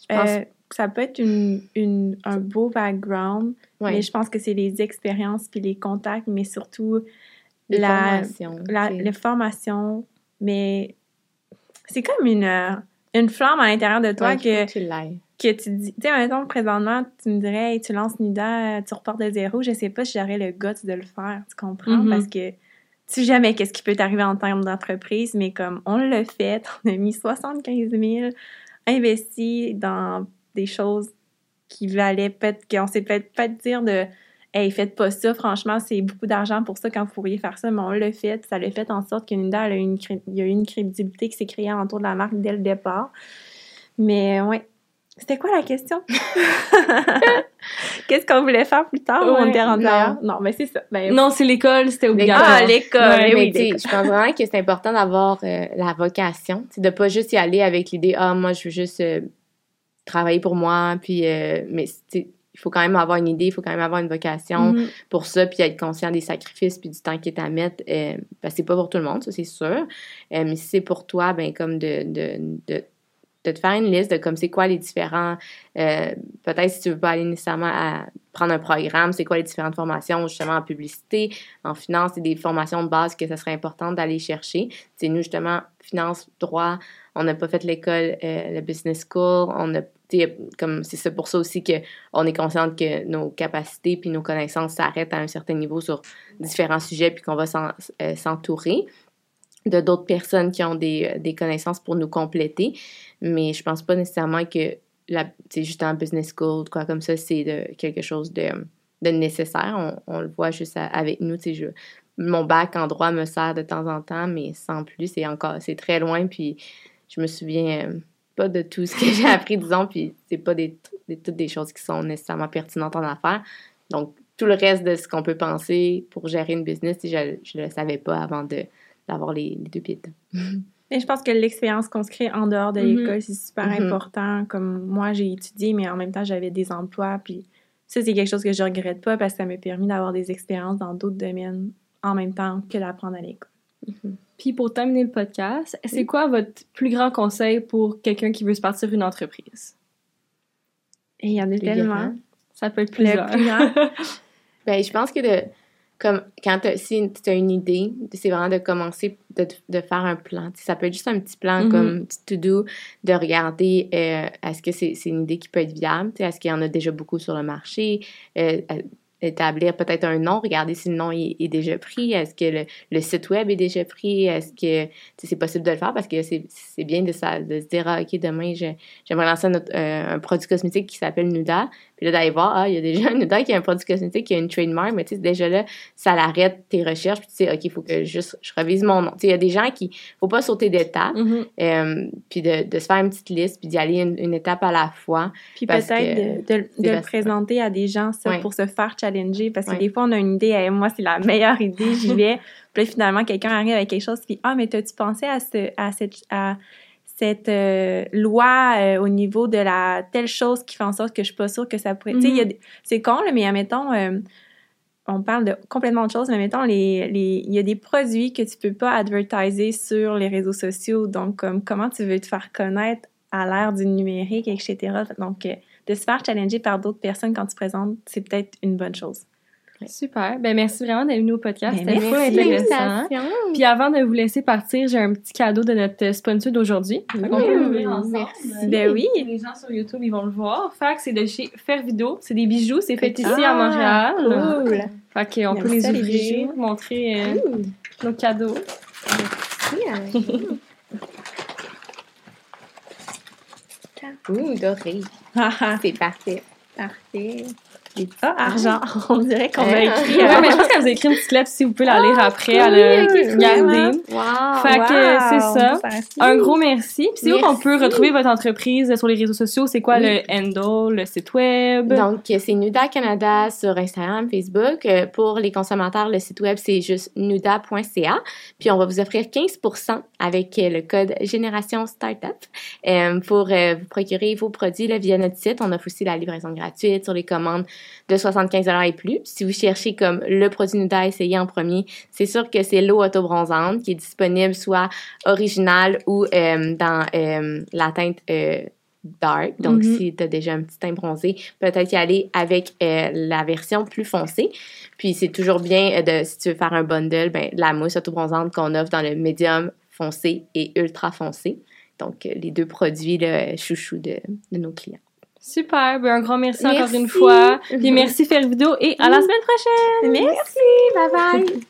Je pense Euh, ça peut être une, une- un beau background, ouais, mais je pense que c'est les expériences puis les contacts, mais surtout les la, formations, la, les formations. Mais c'est comme une, euh, une flamme à l'intérieur de toi Ouais, que, que tu l'ailles. que tu dis. Tu sais, mettons, présentement, tu me dirais, Hey, tu lances Nida, tu repars de zéro. Je sais pas si j'aurais le guts de le faire, tu comprends? Mhm. Parce que tu sais jamais qu'est-ce qui peut t'arriver en termes d'entreprise, mais comme on l'a fait, on a mis 75 000 investis dans des choses qui valaient peut-être, qu'on s'est peut-être pas dire de Hey, faites pas ça, franchement, c'est beaucoup d'argent pour ça quand vous pourriez faire ça, mais on l'a fait. Ça l'a fait en sorte qu'Unida, elle a une, il y a eu une crédibilité qui s'est créée autour de la marque dès le départ. Mais ouais. C'était quoi la question? Qu'est-ce qu'on voulait faire plus tard? Ou on était rendu non. Non, mais c'est ça. Ben, Non, c'est l'école, c'était ah, obligatoire. l'école, Ouais, mais Mais oui, tu sais, l'école. je pense vraiment que c'est important d'avoir euh, la vocation, sais, de pas juste y aller avec l'idée ah moi je veux juste euh, travailler pour moi puis euh, mais il faut quand même avoir une idée, il faut quand même avoir une vocation Mhm. pour ça puis être conscient des sacrifices puis du temps qui est à mettre euh, que c'est pas pour tout le monde, ça c'est sûr. Euh, mais si c'est pour toi ben comme de de, de de te faire une liste de comme c'est quoi les différents euh, peut-être si tu veux pas aller nécessairement à prendre un programme, c'est quoi les différentes formations justement en publicité, en finance, c'est des formations de base que ça serait important d'aller chercher. C'est nous justement finance, droit, on n'a pas fait l'école, euh, le business school, on a comme c'est ça pour ça aussi que on est consciente que nos capacités puis nos connaissances s'arrêtent à un certain niveau sur différents sujets puis qu'on va euh, s'entourer. de d'autres personnes qui ont des, des, connaissances pour nous compléter. Mais je pense pas nécessairement que c'est juste un business school, quoi comme ça, c'est quelque chose de, nécessaire. On, le voit juste avec nous. Mon bac en droit me sert de temps en temps, mais sans plus, c'est encore, c'est très loin. Puis je me souviens euh, pas de tout ce que j'ai appris, disons, puis c'est pas des, toutes des choses qui sont nécessairement pertinentes en affaires. Donc, tout le reste de ce qu'on peut penser pour gérer une business, je ne le savais pas avant de, d'avoir les, deux pieds dedans. Mais je pense que l'expérience qu'on se crée en dehors de l'école, c'est super mm-hmm. important. Comme moi, j'ai étudié, mais en même temps, j'avais des emplois. Puis ça, c'est quelque chose que je regrette pas parce que ça m'a permis d'avoir des expériences dans d'autres domaines en même temps que d'apprendre à l'école. Mm-hmm. Puis pour terminer le podcast, c'est quoi votre plus grand conseil pour quelqu'un qui veut se partir une entreprise? Et il y en a tellement. Ça peut être plusieurs. Plus ben, je pense que de, comme quand si tu as une idée, c'est vraiment de commencer de, de, faire un plan. ça peut être juste un petit plan mm-hmm. comme to-do, de regarder euh, est-ce que c'est une idée qui peut être viable, est-ce qu'il y en a déjà beaucoup sur le marché, euh, établir peut-être un nom, regarder si le nom est, déjà pris, est-ce que le, site web est déjà pris, est-ce que c'est possible de le faire parce que c'est bien de, ça, de se dire, ah, OK, demain, j'aimerais lancer euh, un produit cosmétique qui s'appelle Nuda, puis là, d'aller voir, ah, il y a déjà un Nuda qui a un produit cosmétique qui a une trademark, mais tu sais, déjà là, ça l'arrête tes recherches, puis tu sais, OK, il faut que juste, je revise mon nom. Tu sais, il y a des gens qui, faut pas sauter d'étape, mm-hmm. euh, puis de, de, se faire une petite liste, puis d'y aller une, étape à la fois. Puis peut-être de, de, de le présenter à des gens, ça, pour se faire challenger, parce que des fois, on a une idée, moi, c'est la meilleure idée, j'y vais. puis là, finalement, quelqu'un arrive avec quelque chose, puis ah, mais t'as-tu pensé à, ce, à cette, à cette euh, loi euh, au niveau de la telle chose qui fait en sorte que je suis pas sûre que ça pourrait. Tu sais, mm-hmm. c'est con, là, mais admettons, euh, on parle de complètement de choses, mais mettons, les, les, il y a des produits que tu peux pas advertiser sur les réseaux sociaux. Donc, comme, comment tu veux te faire connaître à l'ère du numérique, etc. Donc, de se faire challenger par d'autres personnes quand tu présentes, c'est peut-être une bonne chose. Super. Ben merci vraiment d'être venu au podcast. Ben, C'était intéressant. Puis avant de vous laisser partir, j'ai un petit cadeau de notre sponsor d'aujourd'hui. On peut l'ouvrir ensemble. Merci. Ben oui. Les gens sur YouTube, ils vont le voir. Fait que c'est de chez Faire Vidéo. C'est des bijoux. C'est fait ici à ah, Montréal. Cool. Fait qu'on peut les ouvrir, montrer euh, nos cadeaux. Merci. Ouh, doré. c'est parfait. Parfait. Ah, argent. On dirait qu'on a hein? écrit. Ouais, mais je pense qu'elle vous a écrit une petite lettre si vous pouvez la lire ah, après, à le garder. Wow, fait que c'est ça. Un gros merci. Puis c'est où qu'on peut retrouver votre entreprise sur les réseaux sociaux? C'est quoi le handle, le site web? Donc, c'est Nuda Canada sur Instagram, Facebook. Euh, pour les consommateurs, le site web, c'est juste nuda.ca. Puis on va vous offrir 15 avec euh, le code Génération Startup euh, pour vous procurer vos produits via notre site. On offre aussi la livraison gratuite sur les commandes de 75 et plus. Si vous cherchez comme le produit Nuda à essayer en premier, c'est sûr que c'est l'eau auto-bronzante qui est disponible soit originale ou euh, dans euh, la teinte euh, dark. Donc, mm-hmm. si tu as déjà un petit teint bronzé, peut-être y aller avec la version plus foncée. Puis, c'est toujours bien de, si tu veux faire un bundle, ben, la mousse auto-bronzante qu'on offre dans le médium foncé et ultra foncé. Donc, les deux produits le chouchou de nos clients. Super, ben un grand merci, encore une fois. Puis merci Faire Vidéo et à la semaine prochaine. Merci, bye bye.